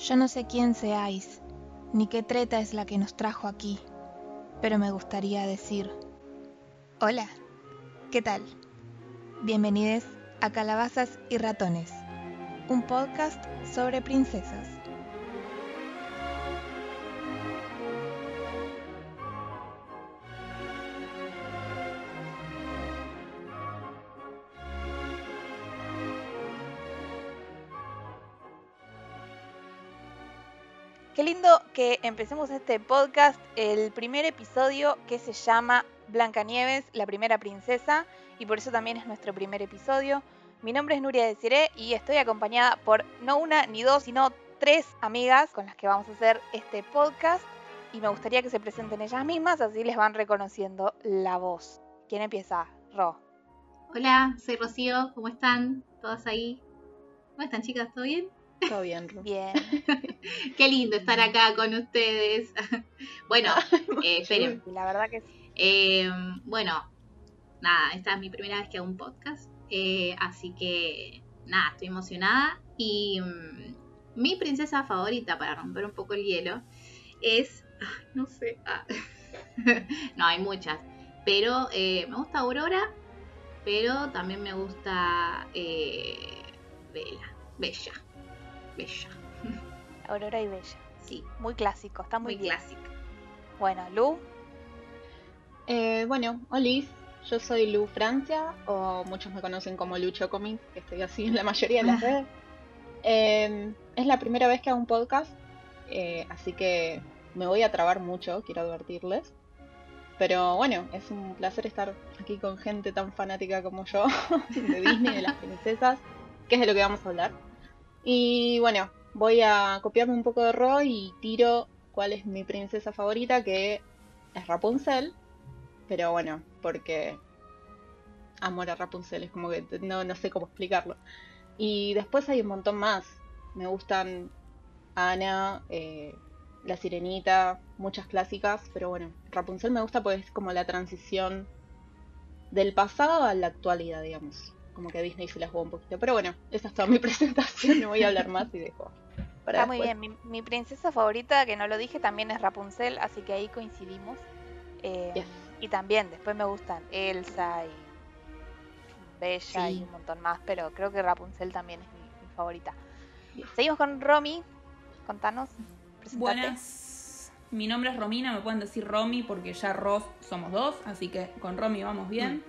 Yo no sé quién seáis, ni qué treta es la que nos trajo aquí, pero me gustaría decir, hola, ¿qué tal? Bienvenidos a Calabazas y Ratones, un podcast sobre princesas. Que empecemos este podcast, el primer episodio que se llama Blancanieves, la primera princesa, y por eso también es nuestro primer episodio. Mi nombre es Nuria Desiré y estoy acompañada por no una ni dos, sino tres amigas con las que vamos a hacer este podcast. Y me gustaría que se presenten ellas mismas, así les van reconociendo la voz. ¿Quién empieza? Ro. Hola, soy Rocío, ¿cómo están? ¿Todas ahí? ¿Cómo están chicas? ¿Todo bien? Todo bien, Ru. Bien. Qué lindo estar acá con ustedes. bueno, eh, esperen. La verdad que sí. Eh, bueno, nada, esta es mi primera vez que hago un podcast. eh, así que, nada, estoy emocionada. Y mm, mi princesa favorita, para romper un poco el hielo, es. ah, no sé. ah. no, hay muchas. Pero eh, me gusta Aurora. Pero también me gusta. Eh, Bella. Bella. Bella. Aurora y Bella. Sí, Muy clásico, está muy, muy bien. clásica. Bueno, Lu. Eh, bueno, Olis, yo soy Lu Francia, o muchos me conocen como Lu Chocomin, que estoy así en la mayoría de las redes. Eh, es la primera vez que hago un podcast, eh, así que me voy a trabar mucho, quiero advertirles. Pero bueno, es un placer estar aquí con gente tan fanática como yo, de Disney, de las princesas, que es de lo que vamos a hablar. Y bueno, voy a copiarme un poco de Ro y tiro cuál es mi princesa favorita, que es Rapunzel. Pero bueno, porque amor a Rapunzel, es como que no, no sé cómo explicarlo. Y después hay un montón más. Me gustan Ana, eh, La Sirenita, muchas clásicas, pero bueno, Rapunzel me gusta porque es como la transición del pasado a la actualidad, digamos. Como que Disney se la jugó un poquito. Pero bueno, esa es toda mi presentación, no voy a hablar más y dejo. Para Está muy después. bien. Mi, mi princesa favorita, que no lo dije, también es Rapunzel, así que ahí coincidimos. Eh, Yes. Y también, después me gustan Elsa y Bella y un montón más, pero creo que Rapunzel también es mi, mi favorita. Seguimos con Romy. Contanos. presentate. Buenas, mi nombre es Romina, me pueden decir Romy porque ya Ross somos dos, así que con Romy vamos bien.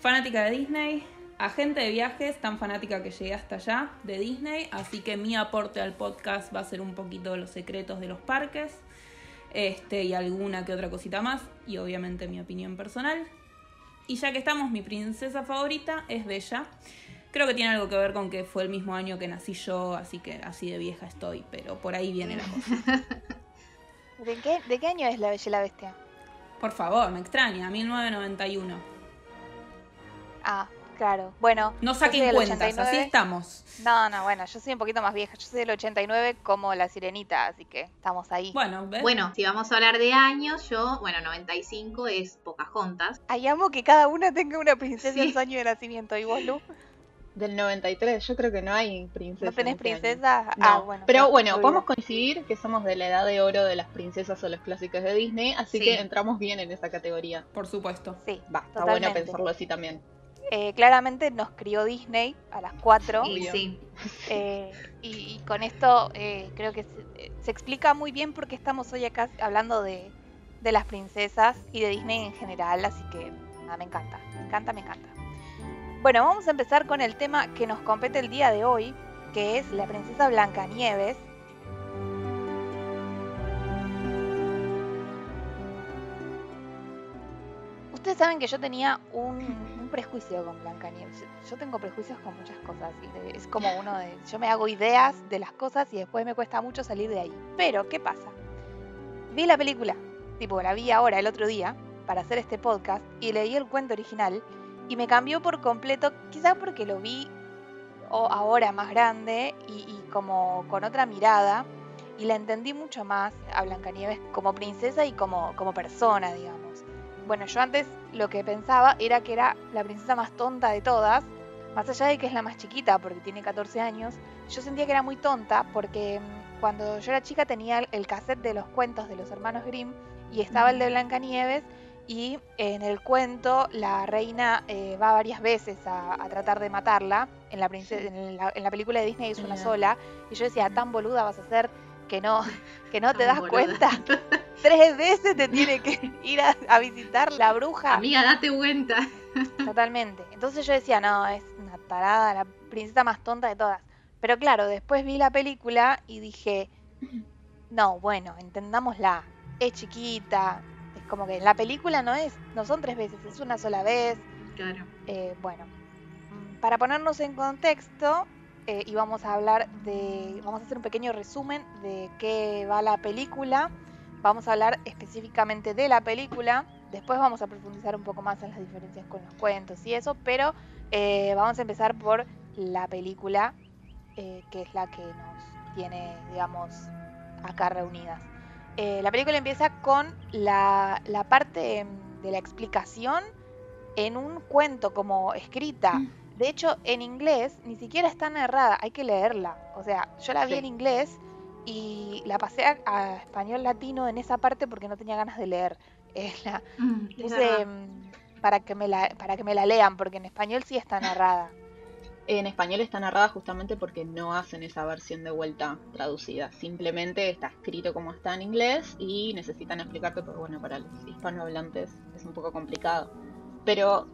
Fanática de Disney, agente de viajes, tan fanática que llegué hasta allá de Disney, así que mi aporte al podcast va a ser un poquito de los secretos de los parques este, y alguna que otra cosita más, y obviamente mi opinión personal. Y ya que estamos, mi princesa favorita es Bella. Creo que tiene algo que ver con que fue el mismo año que nací yo, así que así de vieja estoy, pero por ahí viene la cosa. ¿De qué, ¿De qué año es La Bella y la Bestia? Por favor, me extraña, 1991. Ah, claro. Bueno. No saquen cuentas, 89. así estamos. No, no, bueno, yo soy un poquito más vieja. Yo soy del 89 como La Sirenita, así que estamos ahí. Bueno, ¿ves? Bueno, si vamos a hablar de años, yo, bueno, 95 es Pocahontas. Ay, amo que cada una tenga una princesa en Sí. su año de nacimiento. ¿Y vos, Lu? Del 93, yo creo que no hay princesa. ¿No tenés en este princesa? No, Ah, bueno. pero bueno, podemos coincidir que somos de la edad de oro de las princesas o los clásicos de Disney, así Sí. que entramos bien en esa categoría. Por supuesto. Sí, Va, está bueno pensarlo así también. Eh, claramente nos crió Disney a las cuatro. Y Obvio. sí, eh, y, y con esto eh, creo que se, se explica muy bien por qué estamos hoy acá hablando de, de las princesas y de Disney en general. Así que nada, me encanta, me encanta, me encanta. Bueno, vamos a empezar con el tema que nos compete el día de hoy, que es la princesa Blancanieves. Ustedes saben que yo tenía un prejuicio con Blancanieves. Yo, tengo prejuicios con muchas cosas. y es como uno de. Yo me hago ideas de las cosas y después me cuesta mucho salir de ahí. Pero, ¿qué pasa? Vi la película, tipo, la vi ahora, el otro día, para hacer este podcast, y leí el cuento original, y me cambió por completo, quizá porque lo vi o- ahora más grande y, y como con otra mirada, y la entendí mucho más a Blancanieves como princesa y como, como persona, digamos. Bueno, yo antes lo que pensaba era que era la princesa más tonta de todas, más allá de que es la más chiquita porque tiene 14 años, yo sentía que era muy tonta porque mm, cuando yo era chica tenía el- cassette de los cuentos de los hermanos Grimm y estaba el de Blancanieves y en el cuento la reina eh, va varias veces a, a tratar de matarla. En la, en, la, en la película de Disney es una sola y yo decía, tan boluda vas a ser que no, que no te das cuenta. Tres veces te tiene que ir a, a visitar la bruja. Amiga, date cuenta. Totalmente. Entonces yo decía, no, es una tarada, la princesa más tonta de todas. Pero claro, después vi la película y dije, no, bueno, entendámosla. Es chiquita. Es como que la película no es, no son tres veces, es una sola vez. Claro. Eh, bueno, para ponernos en contexto, eh, y vamos a hablar de, vamos a hacer un pequeño resumen de qué va la película. Vamos a hablar específicamente de la película. Después vamos a profundizar un poco más en las diferencias con los cuentos y eso, pero eh, vamos a empezar por la película, eh, que es la que nos tiene, digamos, acá reunidas. La película empieza con la, la parte em, de la explicación en un cuento como escrita. De hecho, en inglés ni siquiera está narrada, hay que leerla. O sea, yo la vi Sí. en inglés y la pasé a, a español latino en esa parte porque no tenía ganas de leer. Eh, la Mm, puse mm, para que me la para que me la lean porque en español sí está narrada. En español está narrada justamente porque no hacen esa versión de vuelta traducida. Simplemente está escrito como está en inglés y necesitan explicarte porque, bueno, para los hispanohablantes es un poco complicado. Pero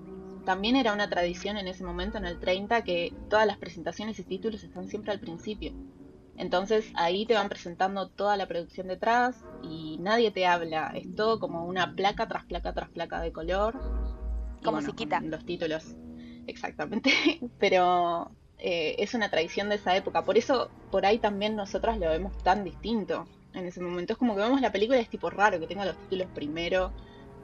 también era una tradición en ese momento, en el 30, que todas las presentaciones y títulos están siempre al principio. Entonces ahí te van presentando toda la producción detrás y nadie te habla. Es todo como una placa tras placa tras placa de color. Como bueno, musiquita. Los títulos, exactamente. Pero eh, es una tradición de esa época. Por eso, por ahí también nosotras lo vemos tan distinto en ese momento. Es como que vemos la película y es tipo raro que tenga los títulos primero.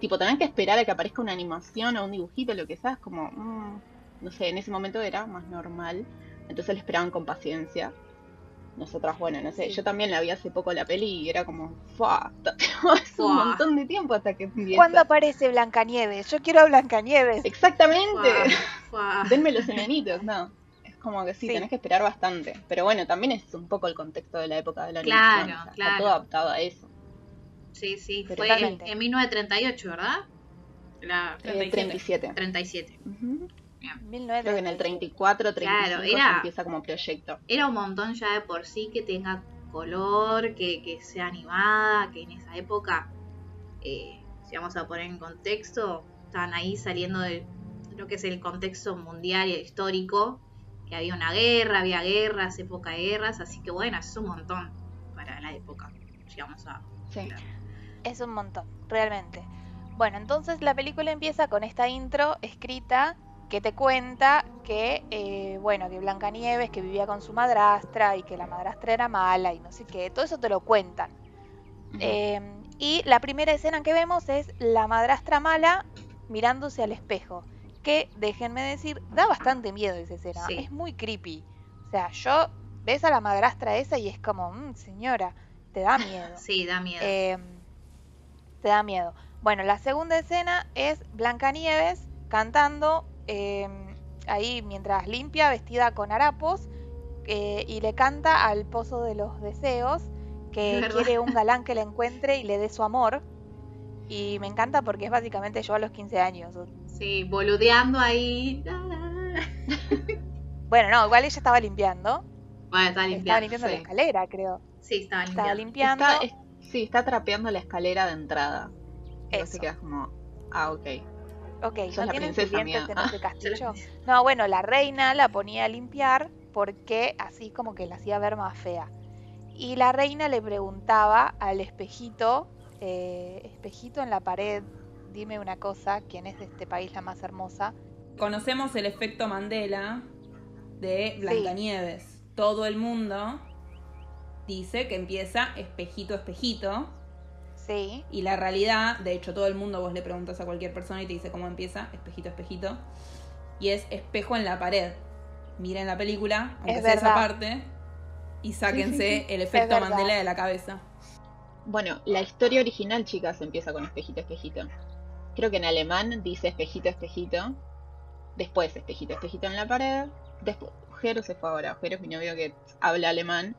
Tipo, tener que esperar a que aparezca una animación o un dibujito, lo que sea, es como, mm, no sé, en ese momento era más normal. Entonces lo esperaban con paciencia. Nosotras, bueno, no sé, Sí. yo también la vi hace poco la peli y era como, ¡fua! Es un montón de tiempo hasta que empieza. ¿Cuándo aparece Blancanieves? Yo quiero a Blancanieves. Exactamente. Fua, fua. Denme los enanitos, no. Es como que sí, Sí. tenés que esperar bastante. Pero bueno, también es un poco el contexto de la época de la Claro, animación. o sea, claro. Está todo adaptado a eso. Sí, sí, Pero fue en, totalmente. en 1938, ¿verdad? La Eh, 37. 37. 37. Ujú. Bien. Creo que en el 34, 35 Claro, se era- empieza como proyecto. Era un montón ya de por sí que tenga color, que, que sea animada, que en esa época, eh, si vamos a poner en contexto, estaban ahí saliendo de lo que es el contexto mundial y histórico, que había una guerra, había guerras, época de guerras, así que bueno, es un montón para la época, si vamos a Sí. Es un montón, realmente. Bueno, entonces la película empieza con esta intro escrita que te cuenta que, eh, bueno, que Blancanieves que vivía con su madrastra y que la madrastra era mala y no sé qué, todo eso te lo cuentan. Eh, y la primera escena que vemos es la madrastra mala mirándose al espejo. Que, déjenme decir, da bastante miedo esa escena. Sí. Es muy creepy. O sea, yo ves a la madrastra esa y es como, "Mm, señora, te da miedo. Sí, da miedo. Eh, te da miedo. Bueno, la segunda escena es Blancanieves cantando eh, ahí mientras limpia, vestida con harapos, eh, y le canta al pozo de los deseos que ¿Verdad? quiere un galán que le encuentre y le dé su amor. Y me encanta porque es básicamente yo a los 15 años. Sí, boludeando ahí. Bueno, no, igual ella estaba limpiando. Bueno, estaba Estaba limpiando. limpiando la escalera, creo. Sí, estaba Estaba limpiando. limpiando. Está, es- sí, está trapeando la escalera de entrada. Eso. te quedas como, ah, ok. Ok, ¿no la tienen princesa sirvientes mía. en ese castillo? No, bueno, la reina la ponía a limpiar porque así como que la hacía ver más fea. Y la reina le preguntaba al espejito, eh, espejito en la pared, dime una cosa, ¿quién es de este país la más hermosa? Conocemos el efecto Mandela de Blancanieves. Todo el mundo dice que empieza espejito, espejito. Sí, Y la realidad, de hecho, todo el mundo vos le preguntas a cualquier persona y te dice cómo empieza, espejito, espejito. Y es espejo en la pared. Miren la película, aunque Es sea esa parte, y sáquense el efecto. Mandela de la cabeza. Bueno, la historia original, chicas, empieza con espejito, espejito. Creo que en alemán dice espejito, espejito. Después espejito, espejito en la pared. Después, Jero se fue ahora. Jero es mi novio que habla alemán.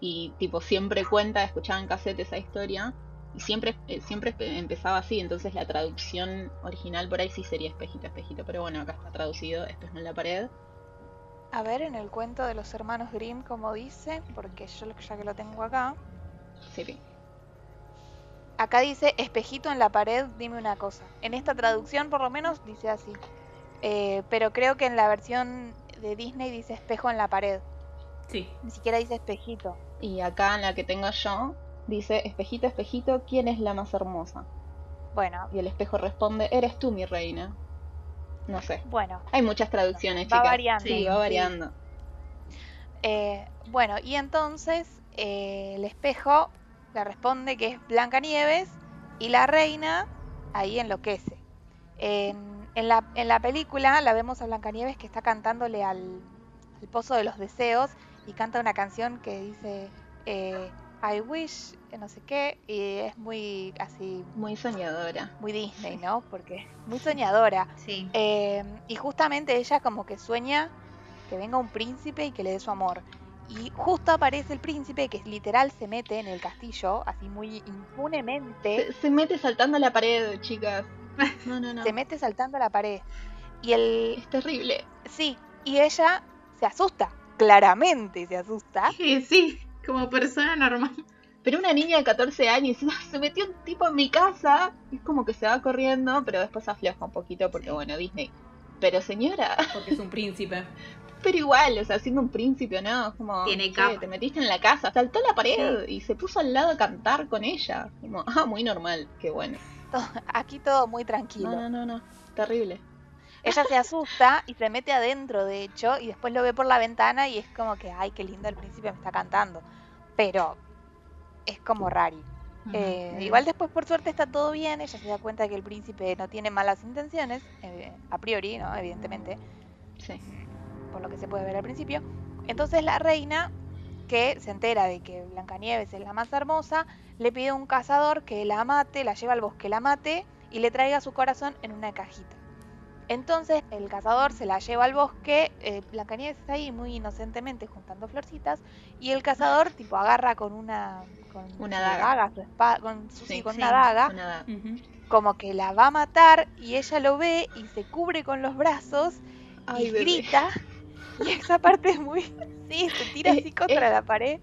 Y tipo siempre cuenta, escuchaba en cassette esa historia y siempre, eh, siempre empezaba así, entonces la traducción original por ahí sí sería espejito, espejito, pero bueno, acá está traducido, espejo en la pared. A ver, en el cuento de los hermanos Grimm, como dice, porque yo ya que lo tengo acá, Sí, acá dice espejito en la pared, dime una cosa. En esta traducción por lo menos dice así. Eh, pero creo que en la versión de Disney dice espejo en la pared. Sí. Ni siquiera dice espejito. Y acá en la que tengo yo dice, espejito, espejito, ¿quién es la más hermosa? Bueno, Y el espejo responde, eres tú mi reina. No sé. bueno. Hay muchas traducciones, Va chicas. variando. Sí, va Sí. variando. Eh, bueno, y entonces eh, el espejo le responde que es Blancanieves y la reina ahí enloquece. En, en la, en la película la vemos a Blancanieves que está cantándole al, al pozo de los deseos y canta una canción que dice eh, I wish, no sé qué, y es muy así, Muy soñadora. muy Disney, ¿no? Porque muy soñadora. Sí. Eh, y justamente ella como que sueña que venga un príncipe y que le dé su amor. Y justo aparece el príncipe que literal se mete en el castillo, así muy impunemente, Se, se mete saltando a la pared, chicas. No, no, no. se mete saltando a la pared. Y el... Es terrible. Sí, y ella se asusta, claramente se asusta. Sí, sí, como persona normal. Pero una niña de 14 años, "Ah, se metió un tipo en mi casa. Y es como que se va corriendo, pero después afloja un poquito porque, bueno, Disney. Pero señora, Porque es un príncipe. pero igual, o sea, siendo un príncipe, ¿no? Como, Tiene "Che, capa". te metiste en la casa, saltó la pared y se puso al lado a cantar con ella. Como, ah, muy normal, qué bueno. Aquí todo muy tranquilo. No, no, no, no, terrible. Ella se asusta y se mete adentro, de hecho, y después lo ve por la ventana y es como que, ay, qué lindo el príncipe me está cantando. Pero es como rari. Eh, igual después, por suerte, está todo bien. Ella se da cuenta de que el príncipe no tiene malas intenciones, eh, a priori, ¿no? Evidentemente, Sí. por lo que se puede ver al principio. Entonces la reina, que se entera de que Blancanieves es la más hermosa, le pide a un cazador que la mate, la lleva al bosque, la mate y le traiga su corazón en una cajita. Entonces el cazador se la lleva al bosque, eh, Blancanieves está ahí muy inocentemente juntando florcitas y el cazador tipo agarra con una con Una daga. su espada, con, su- sí, Sí, con sí, una daga, Una daga. Ujú. como que la va a matar y ella lo ve y se cubre con los brazos Ay, y bebé. grita. Y esa parte es muy. Sí, se tira así contra eh. la pared.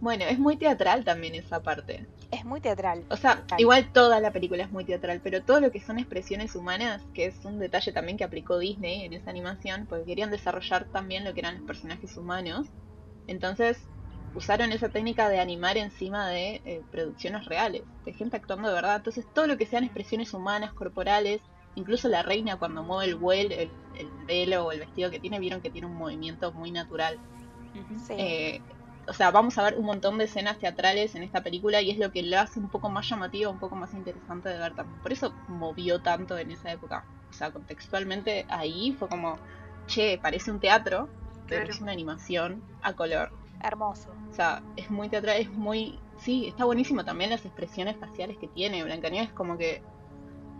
Bueno, es muy teatral también esa parte. Es muy teatral. O sea, igual toda la película es muy teatral, pero todo lo que son expresiones humanas, que es un detalle también que aplicó Disney en esa animación, porque querían desarrollar también lo que eran los personajes humanos. Entonces, usaron esa técnica de animar encima de eh, producciones reales, de gente actuando de verdad. Entonces, todo lo que sean expresiones humanas, corporales, incluso la reina cuando mueve el, vuel, el, el velo o el vestido que tiene, vieron que tiene un movimiento muy natural. Sí. Eh, o sea, vamos a ver un montón de escenas teatrales en esta película y es lo que lo hace un poco más llamativo, un poco más interesante de ver también. Por eso movió tanto en esa época. O sea, contextualmente ahí fue como, che, parece un teatro, pero Claro. es una animación a color. Hermoso. O sea, es muy teatral, es muy... Sí, está buenísimo también las expresiones faciales que tiene. Blancanieves como que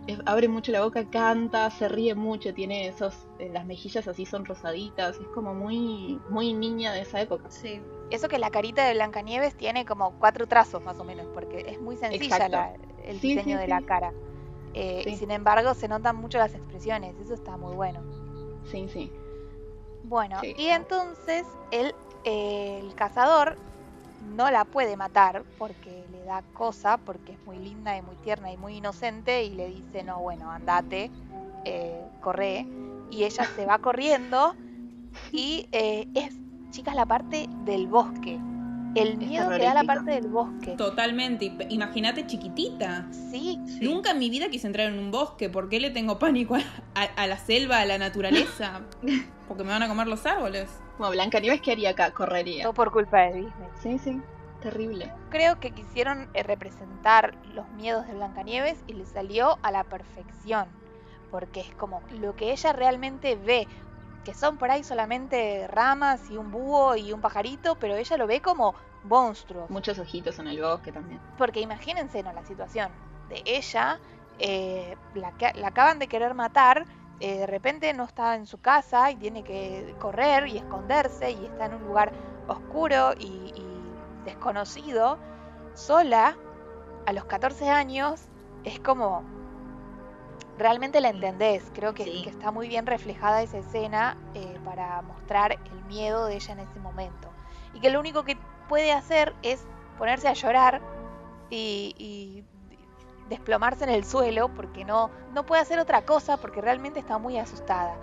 es- abre mucho la boca, canta, se ríe mucho, tiene esos... eh, las mejillas así son rosaditas, es como muy, muy niña de esa época. Sí. Eso que la carita de Blancanieves tiene como cuatro trazos más o menos, porque es muy sencilla la- el Sí, diseño sí, de la cara. Eh. Y sin embargo se notan mucho las expresiones, eso está muy bueno. Sí, sí. Bueno, y entonces el, eh, el cazador no la puede matar porque le da cosa, porque es muy linda y muy tierna y muy inocente y le dice, no, bueno, andate, eh, corre. Y ella se va corriendo y eh, es, chicas, la parte del bosque. El miedo que da la parte del bosque. Totalmente. Imagínate chiquitita. Sí, Sí. Nunca en mi vida quise entrar en un bosque. ¿Por qué le tengo pánico a, a- a la selva, a la naturaleza? Porque me van a comer los árboles. Bueno, Blancanieves, ¿qué haría acá? Correría. todo por culpa de Disney. Sí, sí. Terrible. creo que quisieron eh, representar los miedos de Blancanieves y le salió a la perfección. Porque es como lo que ella realmente ve, que son por ahí solamente ramas y un búho y un pajarito, pero ella lo ve como monstruos. Muchos ojitos en el bosque también. Porque imagínense, ¿no? La situación de ella, eh, la, acaban de querer matar, eh, de repente no está en su casa y tiene que correr y esconderse y está en un lugar oscuro y, y desconocido, sola, a los 14 años, es como realmente la entendés. Creo que, Sí. que está muy bien reflejada esa escena eh, para mostrar el miedo de ella en ese momento. Y que lo único que puede hacer es ponerse a llorar y, y desplomarse en el suelo porque no, no puede hacer otra cosa porque realmente está muy asustada.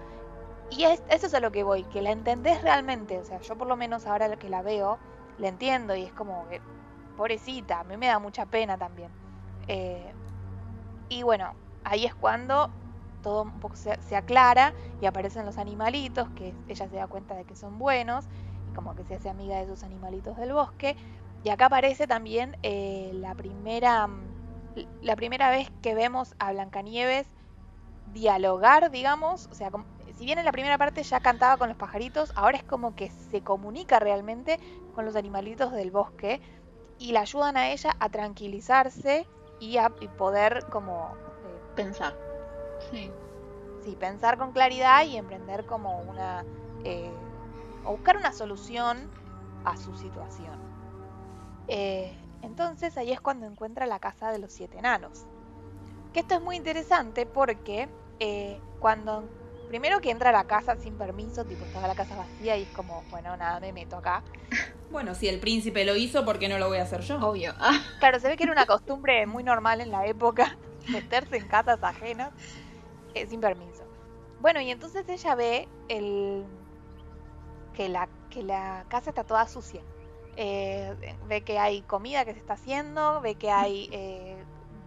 Y es- eso es a lo que voy, que la entendés realmente. O sea, yo por lo menos ahora que la veo, la entiendo y es como que, pobrecita, a mí me da mucha pena también. Eh, y bueno, ahí es cuando todo un poco se, aclara y aparecen los animalitos, que ella se da cuenta de que son buenos y como que se hace amiga de esos animalitos del bosque. Y acá aparece también eh, la primera la primera vez que vemos a Blancanieves dialogar, digamos, o sea, si bien en la primera parte ya cantaba con los pajaritos, ahora es como que se comunica realmente con los animalitos del bosque y la ayudan a ella a tranquilizarse y a poder como Pensar. Sí. sí, pensar con claridad y emprender como una eh, o buscar una solución a su situación. Eh, entonces ahí es cuando encuentra la casa de los siete enanos. Que esto es muy interesante porque eh, cuando primero que entra a la casa sin permiso, tipo estaba la casa vacía y es como, bueno, nada, me meto acá. Bueno, si el príncipe lo hizo, ¿por qué no lo voy a hacer yo? Obvio. Ah, Claro, se ve que era una costumbre muy normal en la época meterse en casas ajenas eh, sin permiso. Bueno, y entonces ella ve el que la, que la casa está toda sucia. Eh, ve que hay comida que se está haciendo, ve que hay eh,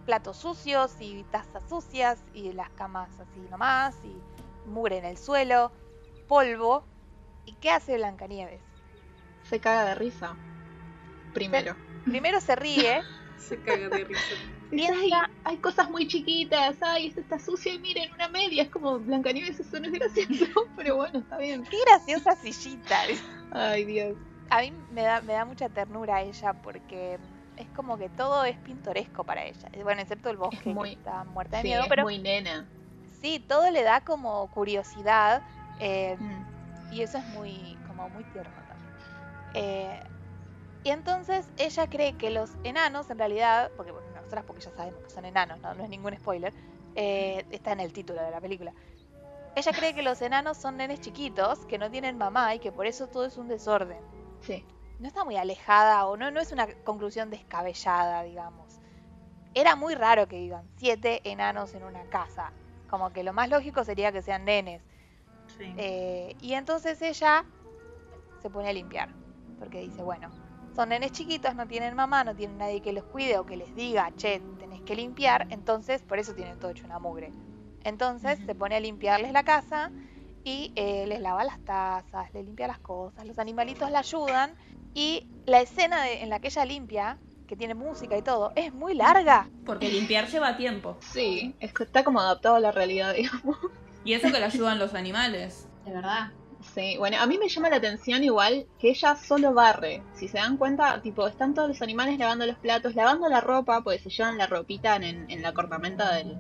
platos sucios y tazas sucias y las camas así nomás y mugre en el suelo, polvo. ¿Y qué hace Blancanieves? se caga de risa. Primero. Primero se ríe Se caga de risa. Ay, hay cosas muy chiquitas, ay, esta está sucia y miren, una media. Es como Blancanieves, eso no es gracioso, pero bueno, está bien. ¡Qué graciosa sillita! Ay, Dios. A mí me da, me da mucha ternura ella porque es como que todo es pintoresco para ella. Bueno, excepto el bosque muy- que está muerta de Sí, miedo, es pero muy nena. sí, todo le da como curiosidad eh, Mm. y eso es muy, como muy tierno también. Eh, y entonces ella cree que los enanos en realidad, porque bueno, nosotras porque ya sabemos que son enanos, no, no es ningún spoiler, eh, está en el título de la película. Ella cree que los enanos son nenes chiquitos, que no tienen mamá y que por eso todo es un desorden Sí. no está muy alejada o no, no es una conclusión descabellada, digamos. Era muy raro que vivan siete enanos en una casa. Como que lo más lógico sería que sean nenes. Sí. Eh, y entonces ella se pone a limpiar. Porque dice, bueno, son nenes chiquitos, no tienen mamá, no tienen nadie que los cuide o que les diga, che, tenés que limpiar. Entonces, por eso tienen todo hecho una mugre. Entonces se pone a limpiarles la casa y eh, les lava las tazas, les limpia las cosas, los animalitos la ayudan. Y la escena de- en la que ella limpia, que tiene música y todo, es muy larga. Porque limpiar lleva tiempo. Sí, es que está como adaptado a la realidad, digamos. Y eso que le ayudan los animales. De verdad. Sí, bueno, a mí me llama la atención igual que ella solo barre. Si se dan cuenta, tipo, están todos los animales lavando los platos, lavando la ropa, pues se llevan la ropita en, en la cornamenta del,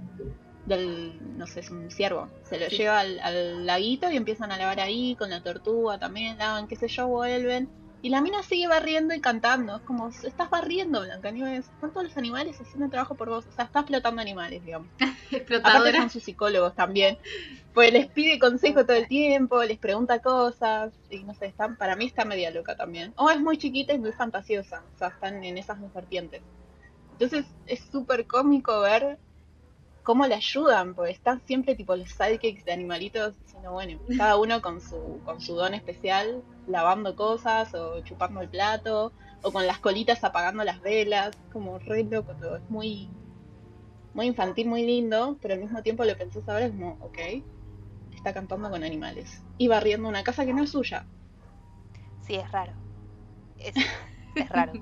del, no sé, es un ciervo. Se lo Sí. lleva al, al laguito y empiezan a lavar ahí, con la tortuga también lavan, qué sé yo, vuelven. Y la mina sigue barriendo y cantando. Es como, estás barriendo, Blancanieves. Están todos los animales haciendo trabajo por vos. O sea, estás explotando animales, digamos. Aparte son sus psicólogos también. Pues les pide consejo todo el tiempo, les pregunta cosas. Y no sé, están, para mí está media loca también. O es muy chiquita y muy fantasiosa. O sea, están en esas dos vertientes. Entonces es súper cómico ver cómo le ayudan, porque están siempre tipo los sidekicks de animalitos diciendo, bueno, cada uno con su, con su don especial, lavando cosas o chupando el plato, o con las colitas apagando las velas, como re loco todo, es muy, muy infantil, muy lindo, pero al mismo tiempo lo pensás ahora es como, ok, está cantando con animales y barriendo una casa que no es suya. Sí, es raro. Es, es raro.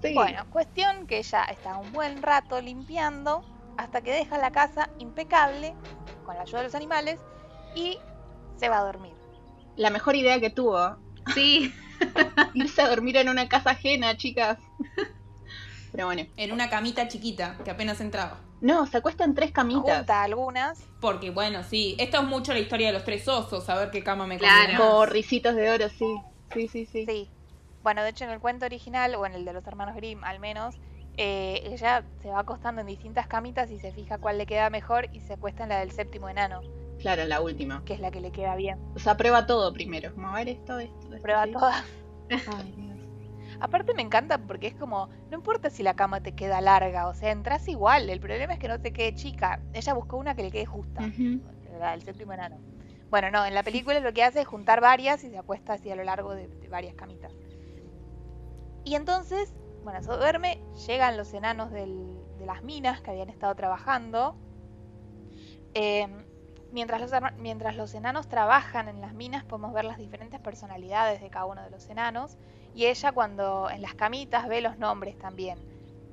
Sí. Bueno, cuestión que ella está un buen rato limpiando hasta que deja la casa impecable con la ayuda de los animales y se va a dormir. La mejor idea que tuvo, Sí. irse a dormir en una casa ajena, chicas. Pero bueno. En una camita chiquita que apenas entraba. No, se acuestan tres camitas. Junta algunas. Porque bueno, sí, esto es mucho la historia de los tres osos, a ver qué cama me Claro. Como de oro, sí. Sí, sí, sí. Sí. Bueno, de hecho en el cuento original, o en el de los hermanos Grimm al menos, eh, ella se va acostando en distintas camitas y se fija cuál le queda mejor y se acuesta en la del séptimo enano, Claro, la última. que es la que le queda bien. O sea, prueba todo primero. Como a ver esto, esto, esto. Prueba sí. todas. Ay, Dios. Aparte me encanta porque es como, no importa si la cama te queda larga, o sea, entras igual, el problema es que no te quede chica. Ella buscó una que le quede justa, la del séptimo enano. Bueno, no, en la película lo que hace es juntar varias y se acuesta así a lo largo de, de varias camitas. Y entonces, bueno, se duerme, llegan los enanos de las minas que habían estado trabajando. Eh, mientras, los, mientras los enanos trabajan en las minas, podemos ver las diferentes personalidades de cada uno de los enanos. Y ella cuando en las camitas ve los nombres también.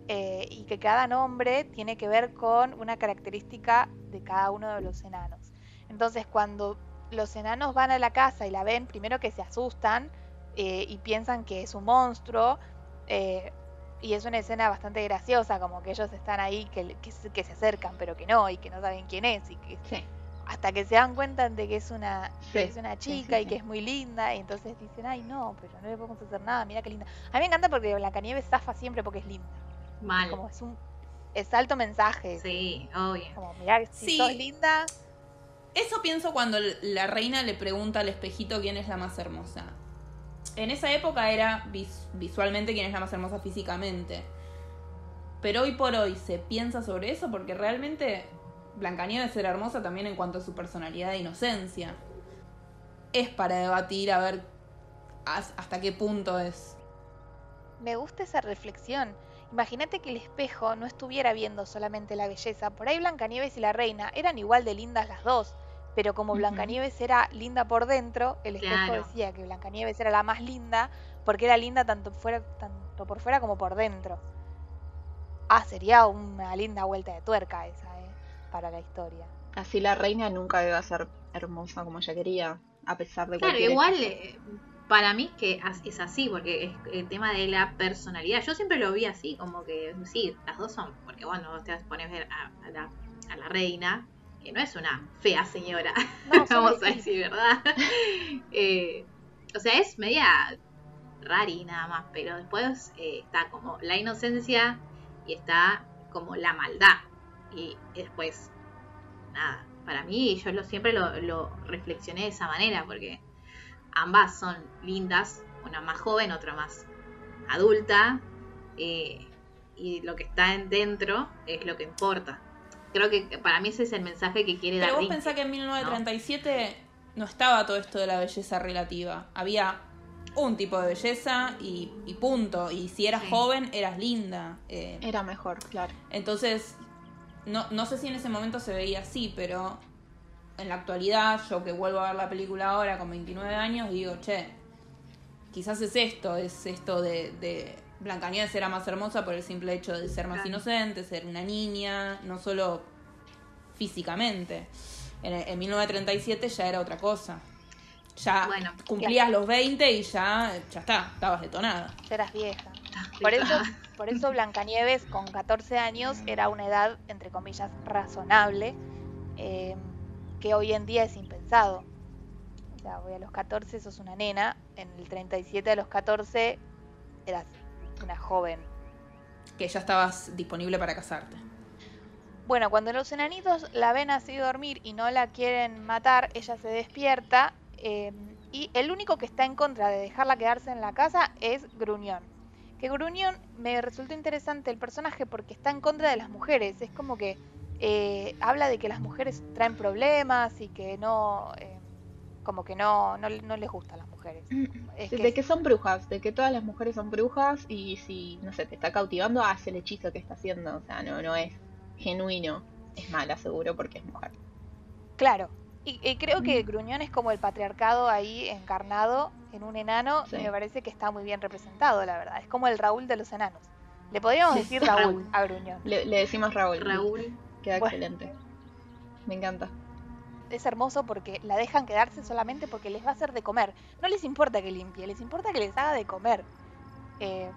Eh, y que cada nombre tiene que ver con una característica de cada uno de los enanos. Entonces cuando los enanos van a la casa y la ven, primero que se asustan eh, y piensan que es un monstruo. Y es una escena bastante graciosa, como que ellos están ahí, que, que se- que se acercan, pero que no, y que no saben quién es, y que Sí. hasta que se dan cuenta de que es una, que es una sí, chica sí, y que es muy linda, y entonces dicen, ay no, pero no le podemos hacer nada, mira qué linda. A mí me encanta porque Blancanieves zafa siempre porque es linda. Mal. Como es un es alto mensaje. Sí, obvio. Como, mirá, si Sí. sos linda, Eso pienso cuando la reina le pregunta al espejito quién es la más hermosa. En esa época era vis- visualmente quién es la más hermosa físicamente. Pero hoy por hoy se piensa sobre eso porque realmente Blancanieves era hermosa también en cuanto a su personalidad e inocencia. Es para debatir a ver has- hasta qué punto es. me gusta esa reflexión. Imagínate que el espejo no estuviera viendo solamente la belleza. Por ahí Blancanieves y la reina eran igual de lindas las dos. Pero como. Blancanieves era linda por dentro, el espejo Claro. decía que Blancanieves era la más linda porque era linda tanto, fuera, tanto por fuera como por dentro. Ah, sería una linda vuelta de tuerca esa, ¿eh? Para la historia. Así la reina nunca iba a ser hermosa como ella quería, a pesar de Claro, cualquier igual eh, para mí que es así, porque es el tema de la personalidad. Yo siempre lo vi así, como que sí, las dos son, porque bueno, te pones a ver a, a la, a la reina, que no es una fea señora, No, vamos a decir, ¿verdad? Eh, o sea, es media rari nada más, pero después eh, está como la inocencia y está como la maldad. Y después, nada, para mí yo lo, siempre lo, lo reflexioné de esa manera, porque ambas son lindas, una más joven, otra más adulta, eh, y lo que está en- dentro es lo que importa. Creo que para mí ese es el mensaje que quiere Pero dar vos Disney. pensás que en 1937 ¿no? estaba todo esto de la belleza relativa. Había un tipo de belleza y, y punto. Y si eras Sí. joven, eras linda. Eh, Era mejor, claro. entonces, no, no sé si en ese momento se veía así, pero en la actualidad, yo que vuelvo a ver la película ahora con 29 años, digo, che, quizás es esto, es esto de, de Blancanieves era más hermosa por el simple hecho de ser más inocente, ser una niña, no solo físicamente. En, en 1937 ya era otra cosa. Ya Bueno, cumplías los 20 y ya, ya está, estabas detonada. Ya eras vieja. Por eso, por eso Blancanieves con 14 años era una edad, entre comillas, razonable, eh, que hoy en día es impensado. O sea, hoy a los 14 sos una nena, en el 37 a los 14 eras una joven. Que ya estabas disponible para casarte. Bueno, cuando los enanitos la ven así dormir y no la quieren matar, ella se despierta eh, y el único que está en contra de dejarla quedarse en la casa es Gruñón. Que Gruñón me resultó interesante el personaje porque está en contra de las mujeres. Es como que eh, habla de que las mujeres traen problemas y que no, eh, como que no, no, no les gustan las mujeres. Es Sí, que de es- que son brujas, de que todas las mujeres son brujas y si, no sé, te está cautivando, hace el hechizo que está haciendo. O sea, no, no es genuino. Es mala, seguro, porque es mujer. Claro. Y, y creo que Mm. Gruñón es como el patriarcado ahí encarnado en un enano. Sí. y Me parece que está muy bien representado, la verdad. Es como el Raúl de los enanos. Le podríamos decir Raúl Raúl. a Gruñón. Le, le decimos Raúl. Raúl. Queda Bueno. excelente. Me encanta. Es hermoso porque la dejan quedarse solamente porque les va a hacer de comer. No les importa que limpie, les importa que les haga de comer. Eh,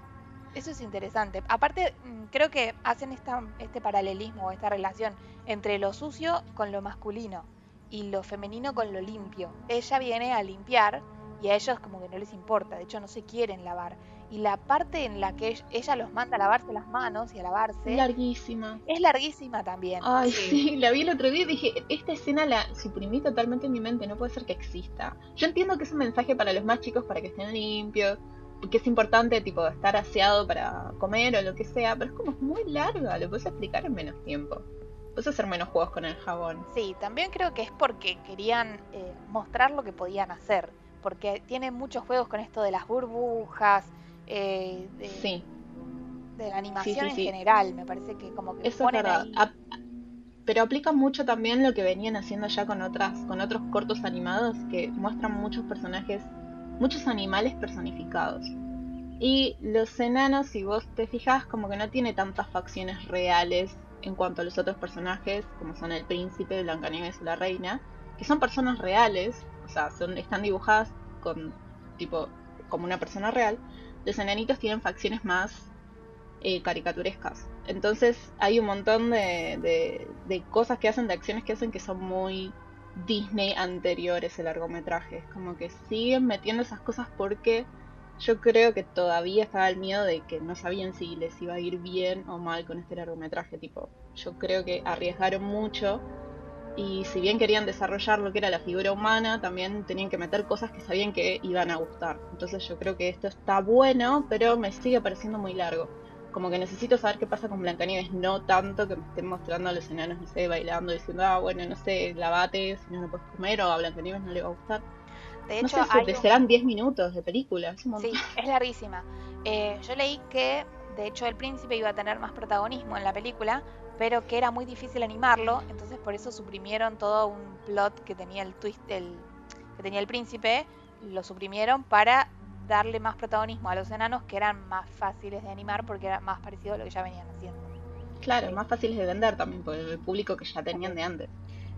eso es interesante. Aparte, mm, creo que hacen esta, este paralelismo, esta relación entre lo sucio con lo masculino y lo femenino con lo limpio. Ella viene a limpiar y a ellos como que no les importa, de hecho no se quieren lavar. Y la parte en la que ella los manda a lavarse las manos y a lavarse Larguísima. es larguísima también. Ay, Sí. sí, la vi el otro día y dije, esta escena la suprimí totalmente en mi mente, no puede ser que exista. Yo entiendo que es un mensaje para los más chicos para que estén limpios, que es importante tipo estar aseado para comer o lo que sea, pero es como muy larga, lo puedes explicar en menos tiempo. Puedes hacer menos juegos con el jabón. Sí, también creo que es porque querían eh, mostrar lo que podían hacer, porque tienen muchos juegos con esto de las burbujas, eh, de, Sí, de la animación sí, en general, me parece que como que eso es ponen verdad. ahí- Ap- pero aplica mucho también lo que venían haciendo ya con otras, con otros cortos animados que muestran muchos personajes, muchos animales personificados. Y los enanos, si vos te fijas, como que no tiene tantas facciones reales en cuanto a los otros personajes, como son el príncipe, Blancanieves o la reina, que son personas reales, o sea, son, están dibujadas con tipo como una persona real. Los enanitos tienen facciones más eh, caricaturescas. Entonces hay un montón de, de- de cosas que hacen, de acciones que hacen que son muy Disney anteriores el largometraje. Es como que siguen metiendo esas cosas porque yo creo que todavía estaba el miedo de que no sabían si les iba a ir bien o mal con este largometraje. Tipo, yo creo que arriesgaron mucho y si bien querían desarrollar lo que era la figura humana, también tenían que meter cosas que sabían que iban a gustar. Entonces yo creo que esto está bueno, pero me sigue pareciendo muy largo. Como que necesito saber qué pasa con Blancanieves, no tanto que me estén mostrando a los enanos, no sé, bailando, diciendo, ah, bueno, no sé, lavate, si no, no puedes comer, o a Blancanieves no le va a gustar. de No hecho, sé, hay se- un- serán 10 minutos de película, es un. Sí, es larguísima. Eh, yo leí que, de hecho, el príncipe iba a tener más protagonismo en la película, pero que era muy difícil animarlo, entonces por eso suprimieron todo un plot que tenía el twist, el, que tenía el príncipe, lo suprimieron para darle más protagonismo a los enanos que eran más fáciles de animar porque era más parecido a lo que ya venían haciendo. Claro, más fáciles de vender también por el público que ya tenían de antes.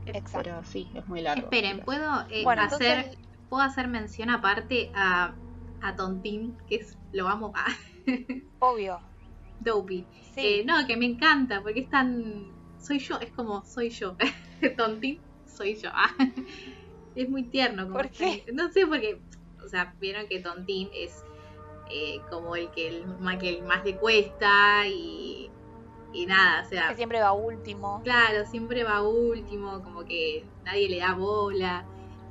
Exacto. Pero sí, es muy largo. Esperen, ¿puedo eh, Bueno, hacer entonces, puedo hacer mención aparte a, a Tontín, que es, lo amo a obvio. Dopey? Sí, Eh, no, que me encanta, porque es tan. Soy yo, es como soy yo. Tontín, soy yo. Ah, es muy tierno. Como ¿Por qué? está- No sé, porque. O sea, vieron que Tontín es eh, como el que, el, ma- que el más le cuesta y. Y nada, o sea. que siempre va último. Claro, siempre va último, como que nadie le da bola.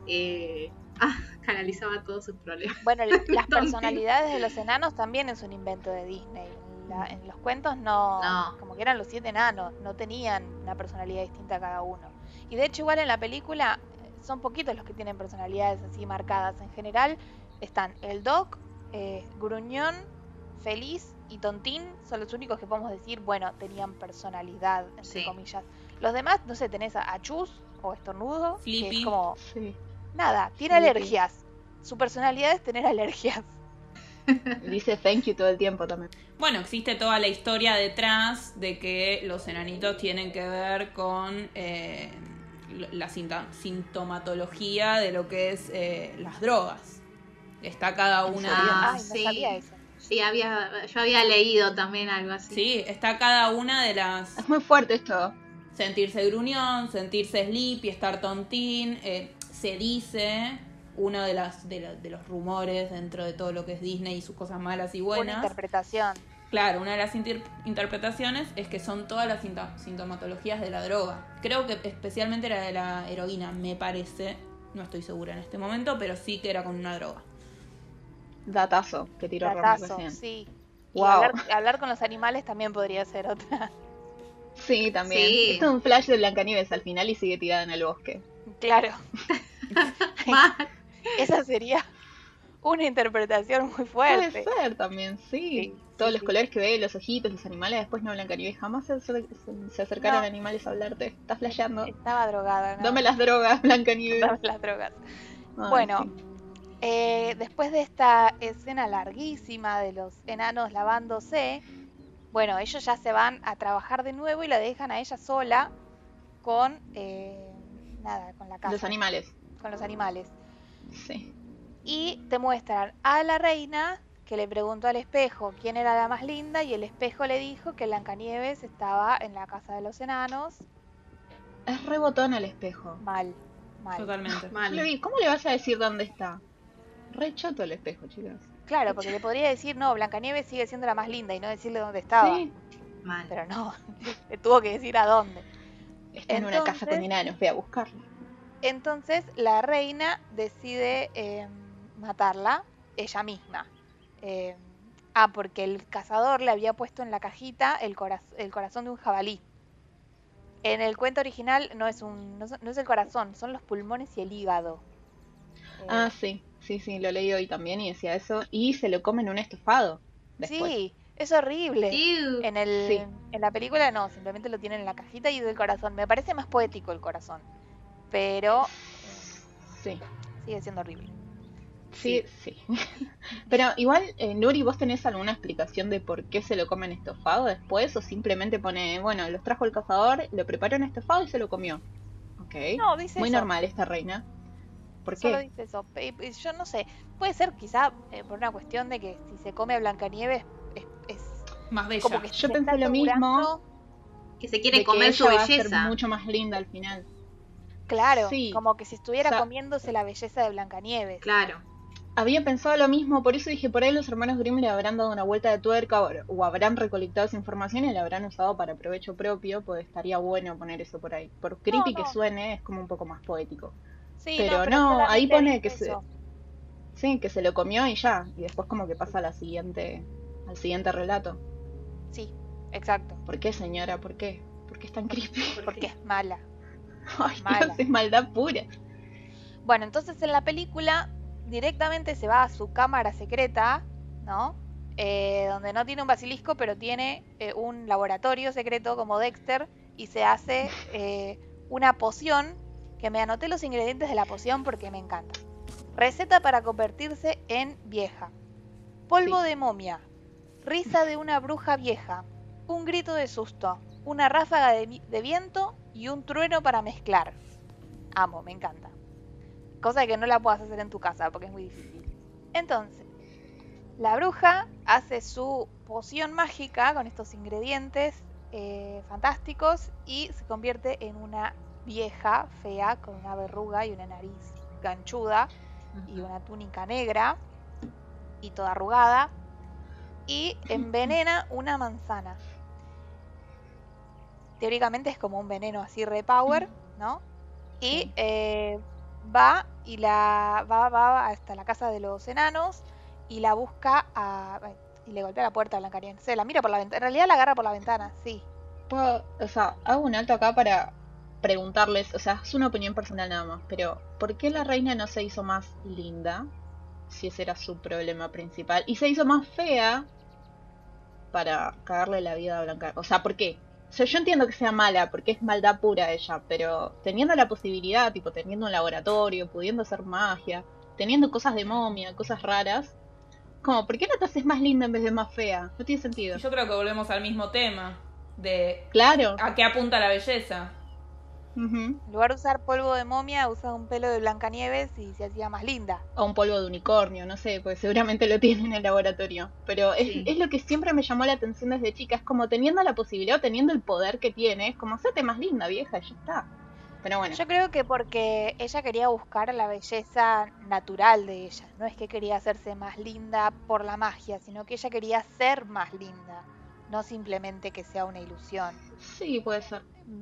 Eh, ah, canalizaba todos sus problemas. Bueno, las personalidades de los enanos también es un invento de Disney. En, la- en los cuentos no, No. como que eran los siete enanos, no tenían una personalidad distinta cada uno. Y de hecho igual en la película eh, son poquitos los que tienen personalidades así marcadas. En general están el Doc, eh, Gruñón, Feliz y Tontín son los únicos que podemos decir, bueno, tenían personalidad, entre Sí. comillas. Los demás, no sé, tenés a, a Chus o Estornudo, que es como Sí. Nada, tiene alergias. Su personalidad es tener alergias. Dice thank you todo el tiempo también. Bueno, existe toda la historia detrás de que los enanitos tienen que ver con eh, la sintomatología de lo que es eh, las drogas. Está cada ¿En una. Ah, Ay, no sí. sabía eso. Sí, había, yo había leído también algo así. Sí, está cada una de las. Es muy fuerte esto. Sentirse gruñón, sentirse sleepy, estar tontín. eh, se dice, uno de, las, de, la- de los rumores dentro de todo lo que es Disney y sus cosas malas y Una buenas. interpretación. Claro, una de las inter- interpretaciones es que son todas las sinto- sintomatologías de la droga. Creo que especialmente la de la heroína, me parece. No estoy segura en este momento, pero sí que era con una droga. Datazo que tiró recién. sí. Y Wow. hablar, hablar con los animales también podría ser otra. Sí, también. Sí. Esto es un flash de Blancanieves al final y sigue tirada en el bosque. Claro. esa sería una interpretación muy Puede fuerte. ser también, sí. Sí, Todos sí, los sí. colores que ve, los ojitos, los animales, después no Blancanieves jamás se, se- acercaron No. animales a hablarte. Estás flasheando. Estaba drogada. ¿no? Dame las drogas, Blancanieves. Dame las drogas. Bueno. Eh, después de esta escena larguísima de los enanos lavándose, bueno, ellos ya se van a trabajar de nuevo y la dejan a ella sola con eh, nada, con la casa, Los animales. con los animales. Sí. Y te muestran a la reina que le preguntó al espejo quién era la más linda y el espejo le dijo que Blancanieves estaba en la casa de los enanos. Es rebotón el espejo. Mal, mal. Totalmente. Mal. ¿Cómo le vas a decir dónde está? Re choto el espejo, chicos. Claro, porque le podría decir, no, Blancanieves sigue siendo la más linda y no decirle dónde estaba. Sí, Mal. Pero no, le tuvo que decir a dónde. está en una casa con enanos, ve a buscarla. Entonces la reina decide eh, matarla ella misma. Eh, ah, porque el cazador le había puesto en la cajita el, coraz- el corazón de un jabalí. En el cuento original no es, un, no, es- no es el corazón, son los pulmones y el hígado. Eh, Ah, sí, sí, sí, lo leí hoy también y decía eso. Y se lo comen un estofado. Después. sí, es horrible. Ew. En, el, Sí. en la película no, simplemente lo tienen en la cajita y del corazón. Me parece más poético el corazón, pero Sí, sigue siendo horrible. sí, sí. Pero igual, eh, Nuri, ¿vos tenés alguna explicación de por qué se lo comen estofado después? ¿O simplemente pone, bueno, los trajo el cazador, lo preparó en estofado y se lo comió? Ok. No, dice Muy eso. normal esta reina. ¿Por Solo qué? dice eso. Pe- pe- Yo no sé. Puede ser quizá eh, por una cuestión de que si se come a Blancanieves es, es Más bella. como que Yo pensé lo mismo. Que se quiere comer su ella va a ser belleza. mucho más linda al final. Claro, Sí. como que si estuviera O sea- comiéndose la belleza de Blancanieves. Claro. Había pensado lo mismo, por eso dije, por ahí los hermanos Grimm le habrán dado una vuelta de tuerca o, o habrán recolectado esa información y la habrán usado para provecho propio, pues estaría bueno poner eso por ahí. Por creepy no. que suene, es como un poco más poético. Sí, pero pero no, ahí pone que se-. Sí, que se lo comió y ya, y después como que pasa a la siguiente, al siguiente relato. Sí, exacto. ¿Por qué, señora? ¿Por qué? ¿Por qué es tan creepy? Porque es mala. Ay, Mala. Es maldad pura. Bueno, entonces en la película directamente se va a su cámara secreta, ¿no? Eh, donde no tiene un basilisco, pero tiene eh, un laboratorio secreto como Dexter y se hace eh, una poción que me anoté los ingredientes de la poción porque me encanta. Receta para convertirse en vieja. Polvo Sí. de momia. Risa de una bruja vieja. Un grito de susto. Una ráfaga de viento y un trueno para mezclar. Amo, me encanta. Cosa que no la puedas hacer en tu casa porque es muy difícil. Entonces, la bruja hace su poción mágica con estos ingredientes eh, fantásticos y se convierte en una vieja fea con una verruga y una nariz ganchuda y una túnica negra y toda arrugada y envenena una manzana. Teóricamente es como un veneno así repower, ¿no? Y Sí. eh, va y la va, va hasta la casa de los enanos y la busca a, y le golpea la puerta a Blancanieves. Se la mira por la ventana. En realidad la agarra por la ventana, sí. Puedo- o sea, hago un alto acá para preguntarles, o sea, es una opinión personal nada más, pero ¿por qué la reina no se hizo más linda? Si ese era su problema principal. Y se hizo más fea para cagarle la vida a Blanca. O sea, ¿por qué? O sea, yo entiendo que sea mala, porque es maldad pura ella, pero teniendo la posibilidad, tipo, teniendo un laboratorio, pudiendo hacer magia, teniendo cosas de momia, cosas raras, como, ¿por qué no te haces más linda en vez de más fea? No tiene sentido. Yo creo que volvemos al mismo tema. De Claro. a qué apunta la belleza. En lugar de usar polvo de momia, usa un pelo de Blancanieves y se hacía más linda. o un polvo de unicornio, no sé, pues seguramente lo tienen en el laboratorio. Pero es, Sí. es lo que siempre me llamó la atención desde chica, es como teniendo la posibilidad, teniendo el poder que tiene, es como hacerte más linda, vieja, ya está. Pero bueno, Yo creo que porque ella quería buscar la belleza natural de ella. No es que quería hacerse más linda por la magia, sino que ella quería ser más linda. No simplemente que sea una ilusión. sí, puede ser.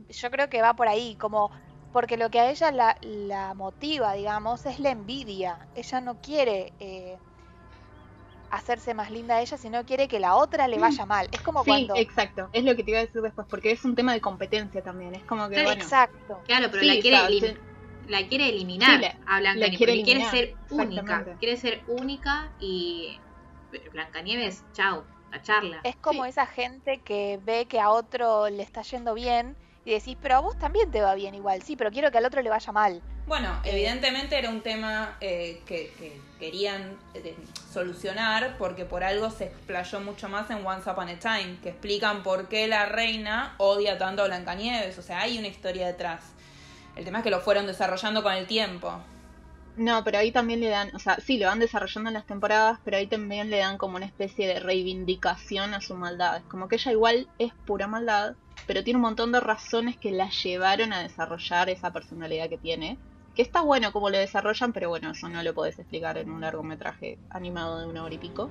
Yo creo que va por ahí, como porque lo que a ella la, la motiva, digamos, es la envidia. Ella no quiere eh, hacerse más linda a ella, sino quiere que la otra le vaya mal. Es como Sí, cuando... exacto, es lo que te iba a decir después, porque es un tema de competencia también, es como que, Claro, bueno, Exacto. Claro, pero Sí, la, quiere sí. la quiere eliminar Sí, la- a Blancanieves. la quiere quiere eliminar, ser única. Quiere ser única y. pero Blancanieves, chau, la charla. Es como Sí. esa gente que ve que a otro le está yendo bien y decís, pero a vos también te va bien igual. Sí, pero quiero que al otro le vaya mal. Bueno, Eh. evidentemente era un tema eh, que, que querían eh, solucionar porque por algo se explayó mucho más en Once Upon a Time, que explican por qué la reina odia tanto a Blancanieves. O sea, hay una historia detrás. El tema es que lo fueron desarrollando con el tiempo. No, pero ahí también le dan, o sea, sí, lo van desarrollando en las temporadas, pero ahí también le dan como una especie de reivindicación a su maldad. Es como que ella igual es pura maldad, pero tiene un montón de razones que la llevaron a desarrollar esa personalidad que tiene, Que está bueno como lo desarrollan, pero bueno, eso no lo podés explicar en un largometraje animado de una hora y pico.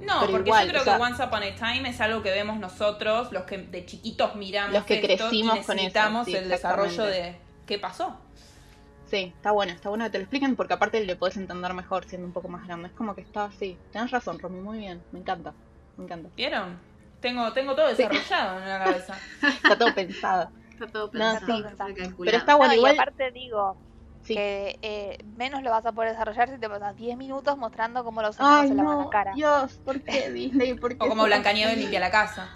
No, Pero porque igual, yo creo o sea- que Once Upon a Time es algo que vemos nosotros, los que de chiquitos miramos Los que esto crecimos y con eso, necesitamos sí, el desarrollo de qué pasó. Sí, está bueno, está bueno que te lo expliquen porque aparte le podés entender mejor siendo un poco más grande. Es como que está así. Tenés razón, Romy, muy bien. Me encanta. Me encanta. ¿Vieron? Tengo, tengo todo desarrollado en la cabeza. Está todo pensado. Está todo No, pensado, sí. está calculado. Pero está bueno, No, y igual. aparte digo Sí. que eh, menos lo vas a poder desarrollar si te pasas 10 minutos mostrando cómo los Ay, se lavan no. la cara. Dios, ¿por qué Disney? ¿Por qué O como Blancanieves limpia la casa.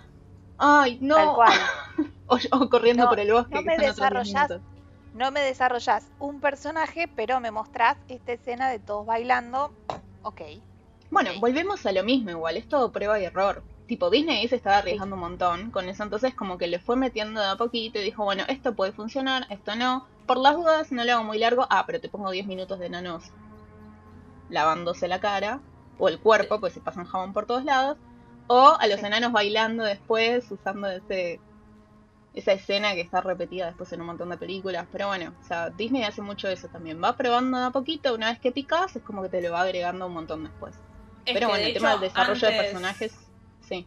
Ay, no. Tal cual. O, o corriendo No, por el bosque. no me son No me desarrollás un personaje, pero me mostrás esta escena de todos bailando. Ok. Bueno, volvemos a lo mismo igual, es todo prueba y error. Tipo, Disney se estaba arriesgando un montón con eso, entonces como que le fue metiendo de a poquito y dijo, bueno, esto puede funcionar, esto no. Por las dudas, no lo hago muy largo. Ah, pero te pongo 10 minutos de enanos lavándose la cara, o el cuerpo, pues se pasan jabón por todos lados. O a los Sí. enanos bailando después, usando ese esa escena que está repetida después en un montón de películas. Pero bueno, o sea, Disney hace mucho eso también. Va probando de a poquito, una vez que picas, es como que te lo va agregando un montón después. Es Pero bueno, de el tema del desarrollo de personajes, sí.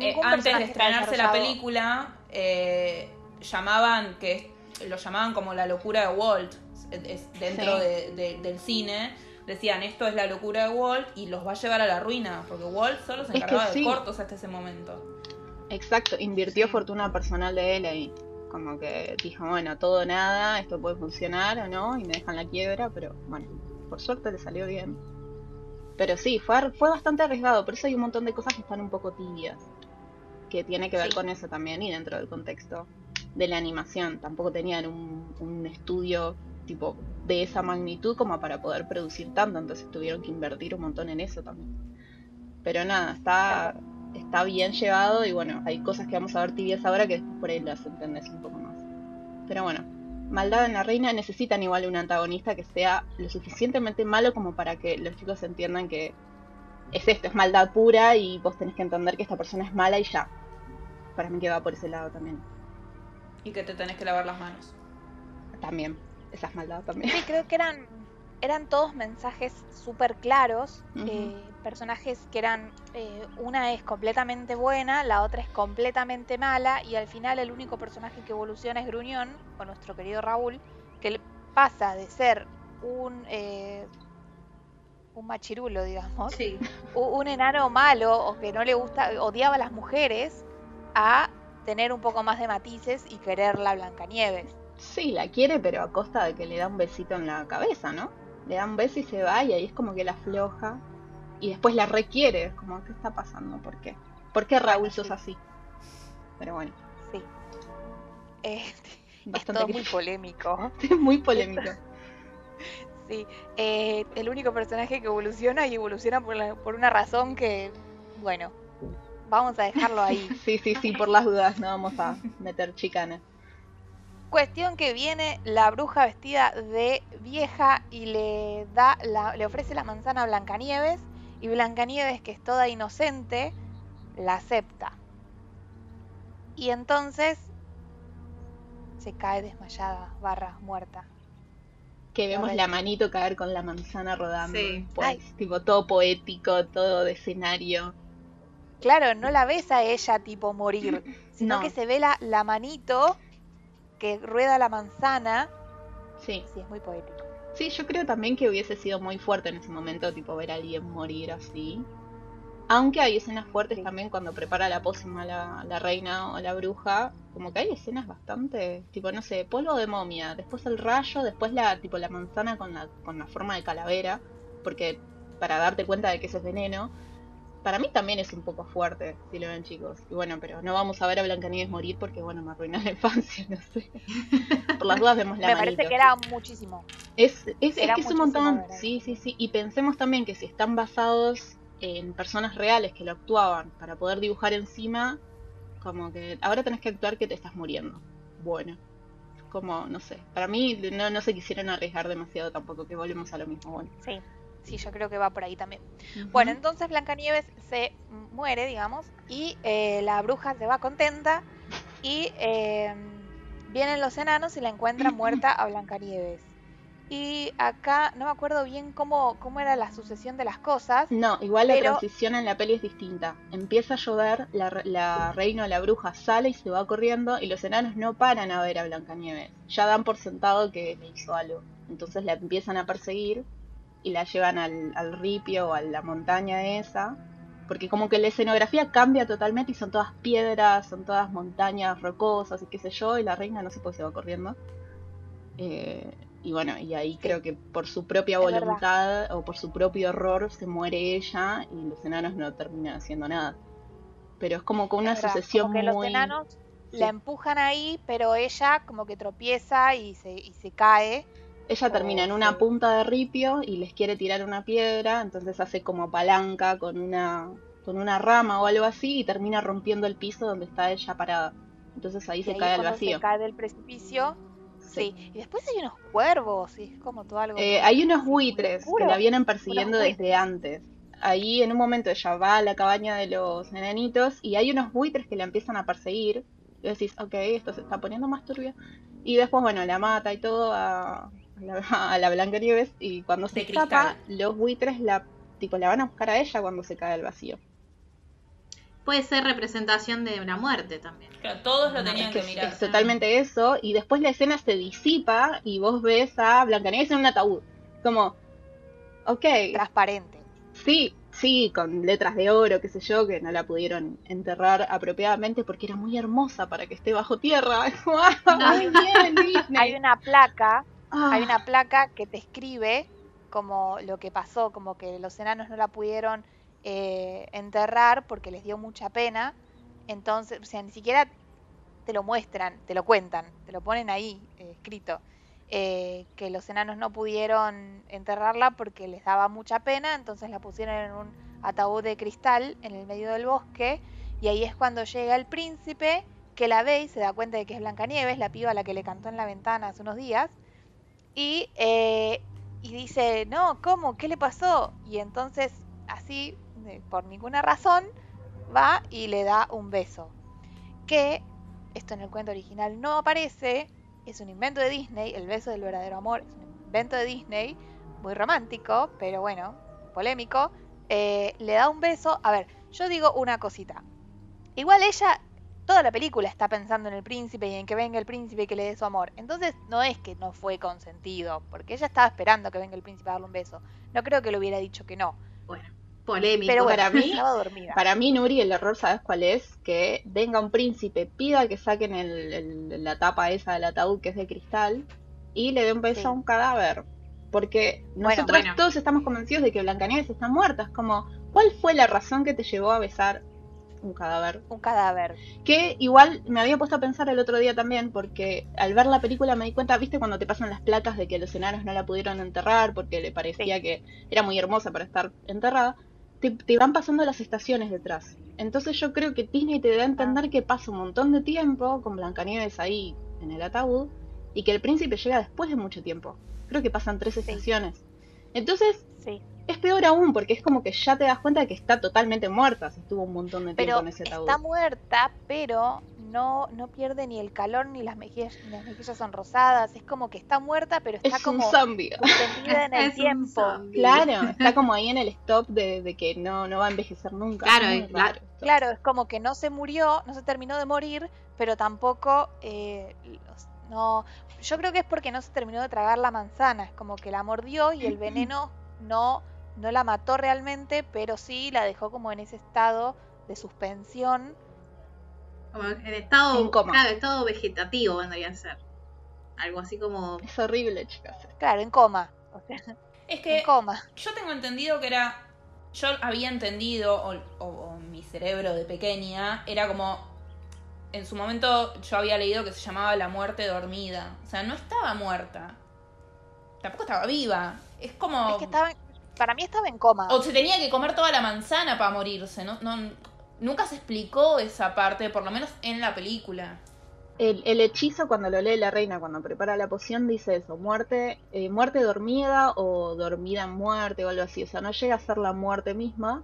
Eh, antes de estrenarse la película, eh, llamaban, que lo llamaban como la locura de Walt, es- dentro Sí. de- de- del cine. Decían, esto es la locura de Walt y los va a llevar a la ruina, porque Walt solo se Es que encargaba sí. de cortos hasta ese momento. Exacto, invirtió Sí. fortuna personal de él ahí. Como que dijo, bueno, todo nada, esto puede funcionar o no, y me dejan la quiebra, pero bueno, por suerte le salió bien. Pero sí, fue, fue bastante arriesgado, por eso hay un montón de cosas que están un poco tibias. Que tiene que ver Sí. con eso también y dentro del contexto de la animación. Tampoco tenían un, un estudio tipo de esa magnitud como para poder producir tanto, entonces tuvieron que invertir un montón en eso también. Pero nada, está, está bien llevado y bueno, hay cosas que vamos a ver tibias ahora que después por ahí las entendés un poco más. Pero bueno, Maldad en la Reina necesitan igual un antagonista que sea lo suficientemente malo como para que los chicos entiendan que es esto, es maldad pura y vos tenés que entender que esta persona es mala y ya. Para mí que va por ese lado también. Y que te tenés que lavar las manos. También, esa es maldad también. Sí, creo que eran, eran todos mensajes súper claros. Eh, personajes que eran. eh, una es completamente buena, la otra es completamente mala. Y al final, el único personaje que evoluciona es Gruñón, o nuestro querido Raúl, que pasa de ser un. eh, un machirulo, digamos, Sí. un enano malo o que no le gusta, odiaba a las mujeres, a tener un poco más de matices y quererla a Blancanieves. Sí, la quiere, pero a costa de que le da un besito en la cabeza, ¿no? Le da un beso y se va y ahí es como que la afloja. Y después la requiere. Es como, ¿qué está pasando? ¿Por qué? ¿Por qué Raúl sos sí. así? Pero bueno, Sí. Eh, es todo muy polémico. es muy polémico. Sí. Eh, el único personaje que evoluciona y evoluciona por, la- por una razón que, bueno, vamos a dejarlo ahí. Sí, sí, sí, por las dudas no vamos a meter chicana. Cuestión que viene la bruja vestida de vieja y le da la, le ofrece la manzana a Blancanieves y Blancanieves, que es toda inocente, la acepta. Y entonces se cae desmayada, barra muerta. Que vemos la manito caer con la manzana rodando. Sí. Pues, tipo todo poético, todo de escenario. Claro, no la ves a ella tipo morir, sino No. que se ve la, la manito que rueda la manzana. Sí. Sí, es muy poético. Sí, yo creo también que hubiese sido muy fuerte en ese momento, tipo ver a alguien morir así. Aunque hay escenas fuertes Sí. también cuando prepara la pócima la, la reina o la bruja, como que hay escenas bastante, tipo, no sé, polvo de momia, después el rayo, después la, tipo, la manzana con la, con la forma de calavera, porque para darte cuenta de que eso es veneno, para mí también es un poco fuerte, si lo ven chicos. Y bueno, pero no vamos a ver a Blancanieves morir porque, bueno, me arruina la infancia, no sé. Por las dudas vemos la Me parece que era muchísimo. Es, es, es que es un montón. ¿verdad? Sí, sí, sí. Y pensemos también que si están basados en personas reales que lo actuaban para poder dibujar encima, como que ahora tenés que actuar que te estás muriendo. Bueno, como, no sé. Para mí no, no se quisieron arriesgar demasiado tampoco, que volvemos a lo mismo. Bueno, Sí, sí, yo creo que va por ahí también. Bueno, entonces Blancanieves se muere, digamos, y eh, la bruja se va contenta y eh, vienen los enanos y la encuentran muerta a Blancanieves. Y acá no me acuerdo bien cómo, cómo era la sucesión de las cosas. No, igual la transición en la peli es distinta. Empieza a llover, la, la reina o la bruja sale y se va corriendo y los enanos no paran a ver a Blancanieves. Ya dan por sentado que le hizo algo. Entonces la empiezan a perseguir y la llevan al, al ripio o a la montaña esa. Porque como que la escenografía cambia totalmente y son todas piedras, son todas montañas rocosas y qué sé yo, y la reina no sé por qué se va corriendo. Eh, y bueno, y ahí creo que por su propia voluntad o por su propio error se muere ella y los enanos no terminan haciendo nada. Pero es como con una verdad, sucesión como que muy... los enanos sí. la empujan ahí, pero ella como que tropieza y se, y se cae. Ella termina en Oh, una punta de ripio y les quiere tirar una piedra, entonces hace como palanca con una con una rama o algo así y termina rompiendo el piso donde está ella parada. Entonces ahí y se ahí cae al vacío. se cae del precipicio. Sí. Sí. Y después hay unos cuervos y es como todo algo. Eh, hay unos buitres que la vienen persiguiendo desde antes. Ahí en un momento ella va a la cabaña de los enanitos y hay unos buitres que la empiezan a perseguir. Y decís, ok, esto se está poniendo más turbio. Y después, bueno, la mata y todo a, a la, a la Blancanieves. Y cuando se escapa, los buitres la, tipo, la van a buscar a ella cuando se cae al vacío. Puede ser representación de la muerte también. Claro, todos lo tenían Es, que que mirar. es totalmente eso. Y después la escena se disipa y vos ves a Blancanieves en un ataúd. Como, ok, transparente. Sí, sí, con letras de oro, qué sé yo, que no la pudieron enterrar apropiadamente porque era muy hermosa para que esté bajo tierra. Ah, muy bien, Disney. Hay una placa, Ah, hay una placa que te escribe como lo que pasó, como que los enanos no la pudieron eh, enterrar porque les dio mucha pena. Entonces, o sea, ni siquiera te lo muestran, te lo cuentan, te lo ponen ahí eh, escrito. eh, que los enanos no pudieron enterrarla porque les daba mucha pena, entonces la pusieron en un ataúd de cristal en el medio del bosque y ahí es cuando llega el príncipe que la ve y se da cuenta de que es Blancanieves, la piba a la que le cantó en la ventana hace unos días y, eh, y dice, no, ¿cómo? ¿Qué le pasó? Y entonces, así, por ninguna razón, va y le da un beso. Que, esto en el cuento original no aparece, es un invento de Disney, el beso del verdadero amor es un invento de Disney, muy romántico, pero bueno, polémico. Eh, le da un beso, a ver, yo digo una cosita. Igual ella toda la película está pensando en el príncipe y en que venga el príncipe y que le dé su amor. Entonces no es que no fue consentido, porque ella estaba esperando que venga el príncipe a darle un beso. No creo que le hubiera dicho que no. Bueno, polémico. Pero bueno, para mí- estaba dormida. Para mí, Nuri, el error, ¿sabes cuál es? Que venga un príncipe, pida que saquen el- el- la tapa esa del ataúd que es de cristal y le dé un beso Sí. a un cadáver. Porque Bueno, nosotros bueno. todos estamos convencidos de que Blancanieves está muerta. Es como, ¿cuál fue la razón que te llevó a besar un cadáver? Un cadáver. Que igual me había puesto a pensar el otro día también, porque al ver la película me di cuenta, viste, cuando te pasan las placas de que los enanos no la pudieron enterrar porque le parecía que era muy hermosa para estar enterrada, te, te van pasando las estaciones detrás. Entonces yo creo que Disney te da a entender que pasa un montón de tiempo con Blancanieves ahí en el ataúd y que el príncipe llega después de mucho tiempo. Creo que pasan tres estaciones. Entonces Sí. Es peor aún porque es como que ya te das cuenta de que está totalmente muerta si estuvo un montón de tiempo Pero en ese ataúd. está muerta, pero no, no pierde ni el calor ni las mejillas, ni las mejillas son rosadas. Es como que está muerta, pero está es un como zombie. suspendida en el Es un tiempo. Claro, está como ahí en el stop de, de que no, no va a envejecer nunca. Claro, es- esto. Claro, es como que no se murió, no se terminó de morir, pero tampoco eh, los- no. Yo creo que es porque no se terminó de tragar la manzana, es como que la mordió y el veneno no no la mató realmente, pero sí la dejó como en ese estado de suspensión. Como en estado, En coma. claro, estado vegetativo vendría a ser. Algo así como. Es horrible, chicas. Claro, en coma. O sea, Es que en coma. yo tengo entendido que era. Yo había entendido, o, o- o mi cerebro de pequeña, era como. En su momento yo había leído que se llamaba la muerte dormida. O sea, no estaba muerta. Tampoco estaba viva. Es como. Es que estaba, para mí estaba en coma. O se tenía que comer toda la manzana para morirse. No, no, nunca se explicó esa parte, por lo menos en la película. El, el hechizo cuando lo lee la reina, cuando prepara la poción, dice eso, muerte, eh, muerte dormida o dormida en muerte o algo así. O sea, no llega a ser la muerte misma,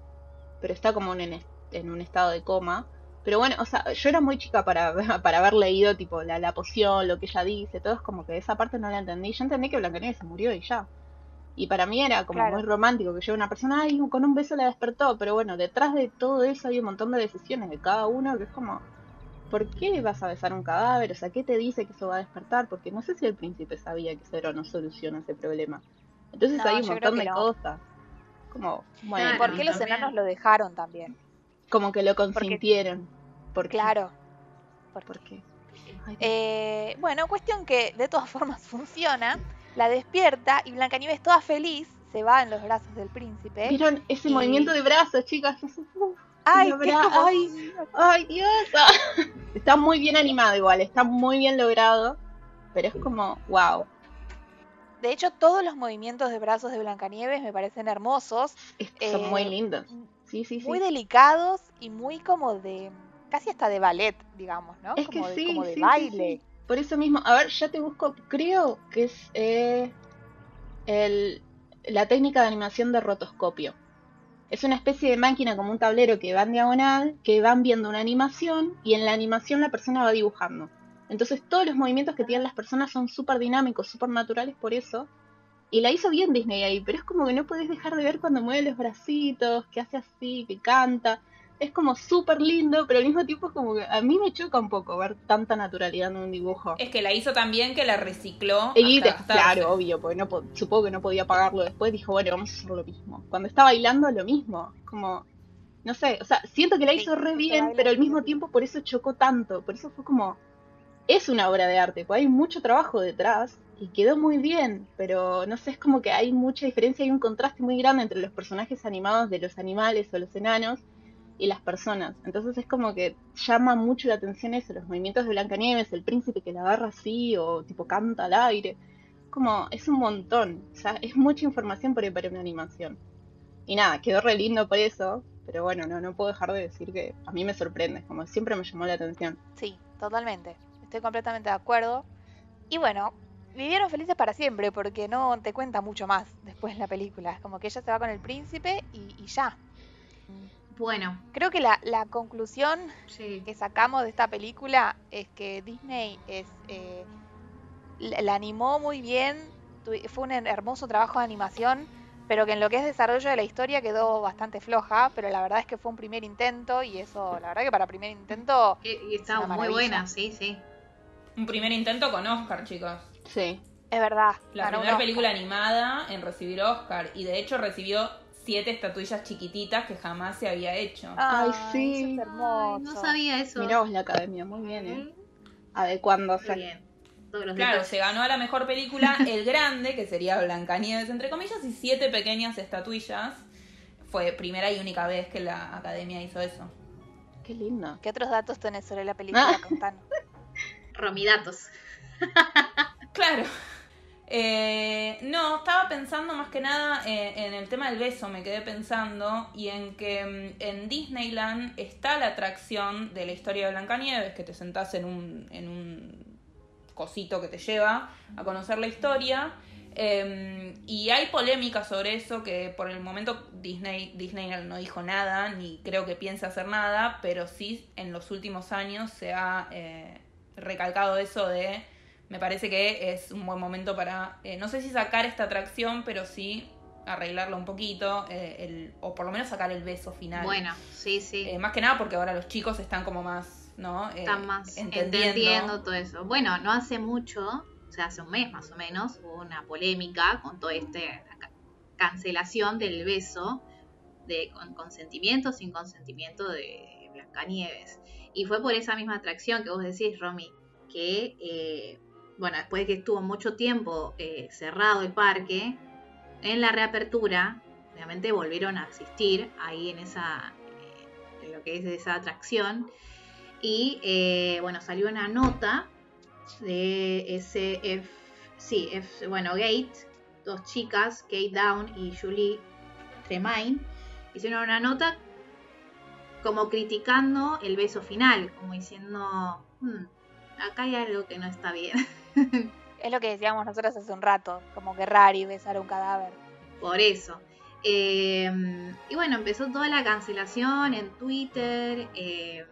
pero está como en, en, en un estado de coma. Pero bueno, o sea, yo era muy chica para, para haber leído tipo la, la poción, lo que ella dice, todo es como que esa parte no la entendí. Yo entendí que Blancanieves se murió y ya. Y para mí era como Claro. muy romántico que llegue una persona, ay, con un beso la despertó. Pero bueno, detrás de todo eso hay un montón de decisiones de cada uno que es como, ¿por qué vas a besar un cadáver? O sea, ¿qué te dice que eso va a despertar? Porque no sé si el príncipe sabía que cero no soluciona ese problema. Entonces No, hay un montón de no. cosas. Como, bueno, ¿Por qué los también. enanos lo dejaron también? como que lo consintieron. ¿Por qué? Claro. Porque- ¿Por qué? Ay, Eh, bueno, cuestión que de todas formas funciona. La despierta y Blancanieves toda feliz se va en los brazos del príncipe. ¿Vieron ese y- movimiento de brazos, chicas? Ay, que como- ay, ay, Dios. Está muy bien animado igual, está muy bien logrado, pero es como, wow. De hecho, todos los movimientos de brazos de Blancanieves me parecen hermosos, que son Eh, muy lindos. Sí, sí, sí. muy delicados y muy como de. casi hasta de ballet, digamos, ¿no? Es que como de, sí, como de sí, sí, baile. sí. Por eso mismo, a ver, ya te busco, creo que es eh, la técnica de animación de rotoscopio. Es una especie de máquina como un tablero que va en diagonal, que van viendo una animación y en la animación la persona va dibujando. Entonces todos los movimientos que tienen las personas son súper dinámicos, súper naturales por eso. Y la hizo bien Disney ahí, pero es como que no podés dejar de ver cuando mueve los bracitos, que hace así, que canta. Es como súper lindo, pero al mismo tiempo es como que a mí me choca un poco ver tanta naturalidad en un dibujo. Es que la hizo también que la recicló. Y hasta de- gastarse. claro, obvio, porque no po- supongo que no podía pagarlo después, dijo, bueno, vamos a hacer lo mismo. Cuando está bailando, lo mismo. Como, no sé, o sea, siento que la Sí, hizo re se bien, pero al mismo bien. tiempo por eso chocó tanto. Por eso fue como, es una obra de arte, pues hay mucho trabajo detrás y quedó muy bien, pero no sé, es como que hay mucha diferencia, hay un contraste muy grande entre los personajes animados de los animales o los enanos y las personas. Entonces es como que llama mucho la atención eso, los movimientos de Blancanieves, el príncipe que la agarra así o tipo canta al aire. Como, es un montón, o sea, es mucha información por ahí para una animación. Y nada, quedó re lindo por eso, pero bueno, no, no puedo dejar de decir que a mí me sorprende, como siempre me llamó la atención. Sí, totalmente. Estoy completamente de acuerdo. Y bueno, vivieron felices para siempre porque no te cuenta mucho más después de la película. Como que ella se va con el príncipe y ya. Bueno, Creo que la, la conclusión sí. que sacamos de esta película es que Disney es eh, la, la animó muy bien, fue un hermoso trabajo de animación, pero que en lo que es desarrollo de la historia quedó bastante floja, pero la verdad es que fue un primer intento y eso, la verdad que para primer intento Y, una muy buena, sí, sí. Un primer intento con Oscar, chicos. Sí, es verdad. La primera película animada en recibir Oscar. Y de hecho recibió siete estatuillas chiquititas que jamás se había hecho. Ay, Ay, sí. eso es hermoso. Ay, no sabía eso. mirá vos la academia, muy bien, ¿eh? Adecuándose. Muy bien. Todos los Claro, detalles. se ganó a la mejor película El Grande, que sería Blancanieves, entre comillas, y siete pequeñas estatuillas. Fue primera y única vez que la academia hizo eso. Qué lindo. ¿Qué otros datos tenés sobre la película? Ah. Contanos. Romidatos. Claro. Eh, no, estaba pensando más que nada eh, en el tema del beso, me quedé pensando, y en que mm, en Disneyland está la atracción de la historia de Blancanieves, que te sentás en un, en un cosito que te lleva a conocer la historia. eh, y hay polémica sobre eso, que por el momento Disney, Disney no dijo nada, ni creo que piense hacer nada, pero sí en los últimos años se ha eh, recalcado eso de me parece que es un buen momento para, eh, no sé si sacar esta atracción, pero sí arreglarla un poquito, eh, el- o por lo menos sacar el beso final. Bueno, sí, sí. Eh, más que nada porque ahora los chicos están como más, ¿no? Están más entendiendo. entendiendo. todo eso. Bueno, no hace mucho, o sea, hace un mes más o menos, hubo una polémica con toda esta ca- cancelación del beso de con consentimiento, sin consentimiento de Blancanieves. Y fue por esa misma atracción que vos decís, Romy, que, bueno, después de que estuvo mucho tiempo eh, cerrado el parque, en la reapertura, obviamente volvieron a asistir ahí en esa, eh, lo que es esa atracción. Y eh, bueno, salió una nota de ese F, sí, F, bueno, Gate, dos chicas, Kate Down y Julie Tremaine, hicieron una nota como criticando el beso final, como diciendo, "Hmm, acá hay algo que no está bien. Es lo que decíamos nosotros hace un rato, como que raro besar un cadáver. Por eso. Eh, y bueno, empezó toda la cancelación en Twitter. eh,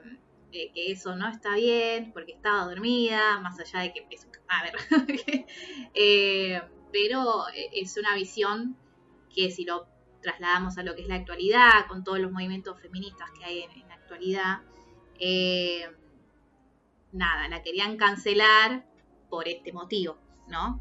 que eso no está bien porque estaba dormida, más allá de que es un cadáver. Eh, pero es una visión que si lo trasladamos a lo que es la actualidad, con todos los movimientos feministas que hay en, la actualidad, eh, nada, la querían cancelar por este motivo, ¿no?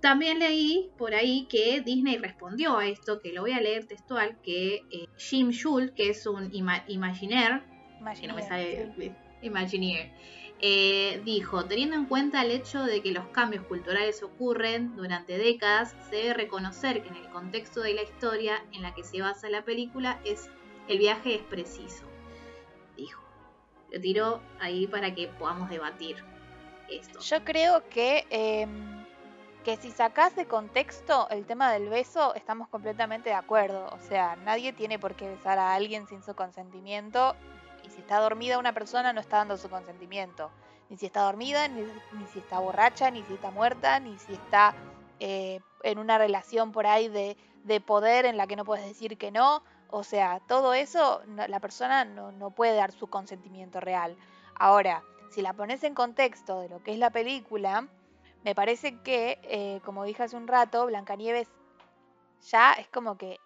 también leí por ahí que Disney respondió a esto, que lo voy a leer textual, que Jim Schultz, que es un Imagineer, no me sale Imagineer. Eh, dijo, teniendo en cuenta el hecho de que los cambios culturales ocurren durante décadas, se debe reconocer que en el contexto de la historia en la que se basa la película es el viaje es preciso. Dijo. Lo tiró ahí para que podamos debatir Yo creo que em, que si sacás de contexto el tema del beso, estamos completamente de acuerdo. O sea, nadie tiene por qué besar a alguien sin su consentimiento y si está dormida una persona no está dando su consentimiento. Ni si está dormida, ni, si está borracha, ni si está muerta, ni si está eh, en una relación por ahí de, poder en la que no puedes decir que no. O sea, todo eso la persona no, puede dar su consentimiento real. Ahora, si la pones en contexto de lo que es la película, me parece que, eh, como dije hace un rato, Blancanieves ya es como que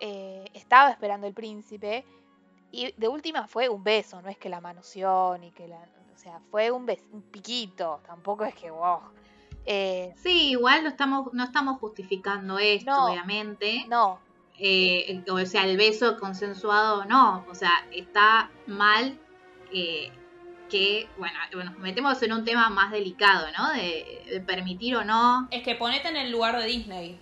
eh, estaba esperando el príncipe y de última fue un beso, no es que la manoseó ni que la. O sea, fue un, un piquito, tampoco es que wow. Eh, sí, igual no estamos, no estamos justificando esto, obviamente. No. O sea, el beso consensuado no. O sea, está mal que, bueno, nos metemos en un tema más delicado, ¿no? De, de, permitir o no. Es que ponete en el lugar de Disney.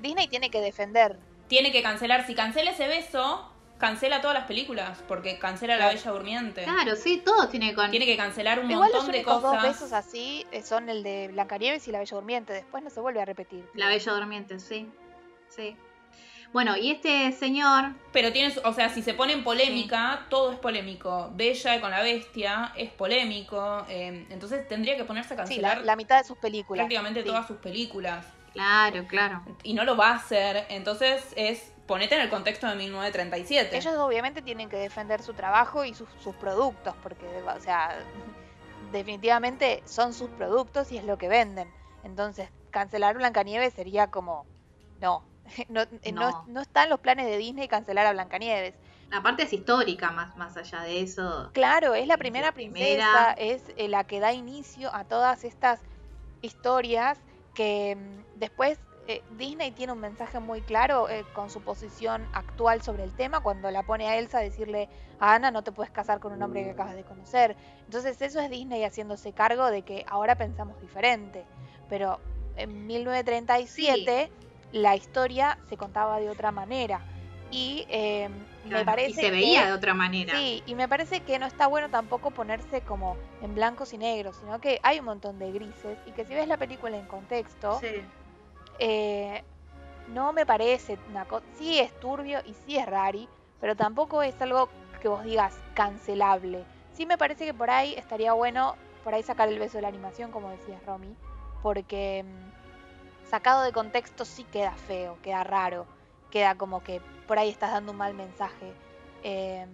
Disney tiene que defender. Tiene que cancelar. Si cancela ese beso, cancela todas las películas, porque cancela La Bella Durmiente. Claro, sí, todo tiene que... Tiene que cancelar un montón de cosas. dos besos así eh, son el de Blancanieves y La Bella Durmiente, después no se vuelve a repetir. La Bella Durmiente, sí, sí. Bueno, y este señor... Pero tiene, o sea, si se pone en polémica, todo es polémico. Bella con la bestia es polémico, eh, entonces tendría que ponerse a cancelar... Sí, la, mitad de sus películas. Prácticamente todas sus películas. Claro, claro. Y no lo va a hacer, entonces es ponete en el contexto de 1937. Ellos obviamente tienen que defender su trabajo y sus, productos, porque, o sea, definitivamente son sus productos y es lo que venden. Entonces, cancelar Blancanieves sería como, no, no, eh, no. no, está en los planes de Disney cancelar a Blancanieves. La parte es histórica, más, más allá de eso. Claro, es la primera princesa, es eh, la que da inicio a todas estas historias que mm, después eh, Disney tiene un mensaje muy claro eh, con su posición actual sobre el tema cuando la pone a Elsa a decirle a Ana no te puedes casar con un hombre que acabas de conocer. Entonces eso es Disney haciéndose cargo de que ahora pensamos diferente. Pero en 1937 la historia se contaba de otra manera. Y em, me parece. Y se veía de otra manera. Sí, y me parece que no está bueno tampoco ponerse como en blancos y negros, sino que hay un montón de grises y que si ves la película en contexto, eh, no me parece una cosa. Sí es turbio y sí es rari, pero tampoco es algo que vos digas cancelable. Sí me parece que por ahí estaría bueno, por ahí sacar el beso de la animación, como decías Romy, porque mm, sacado de contexto sí queda feo, queda raro, queda como que por ahí estás dando un mal mensaje. Eh,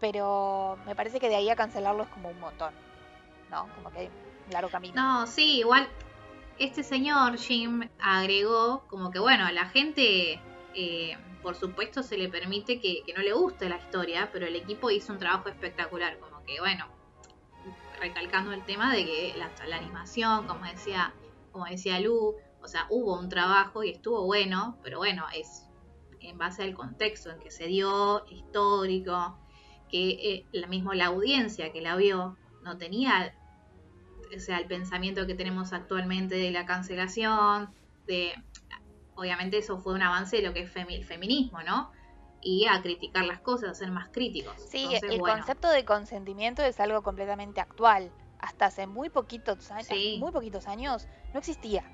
pero me parece que de ahí a cancelarlo es como un montón, ¿no? Como que hay un largo camino. No, sí, igual este señor, Jim, agregó como que, bueno, a la gente, eh, por supuesto, se le permite que, no le guste la historia, pero el equipo hizo un trabajo espectacular, como que, bueno, recalcando el tema de que la, animación, como decía, como decía Lu, o sea, hubo un trabajo y estuvo bueno, pero bueno, es en base al contexto en que se dio, histórico, que eh, la misma la audiencia que la vio no tenía o sea, el pensamiento que tenemos actualmente de la cancelación, de obviamente eso fue un avance de lo que es feminismo, ¿no? Y a criticar las cosas, a ser más críticos. Sí, el concepto de consentimiento es algo completamente actual. Hasta hace muy poquitos años, muy poquitos años, no existía.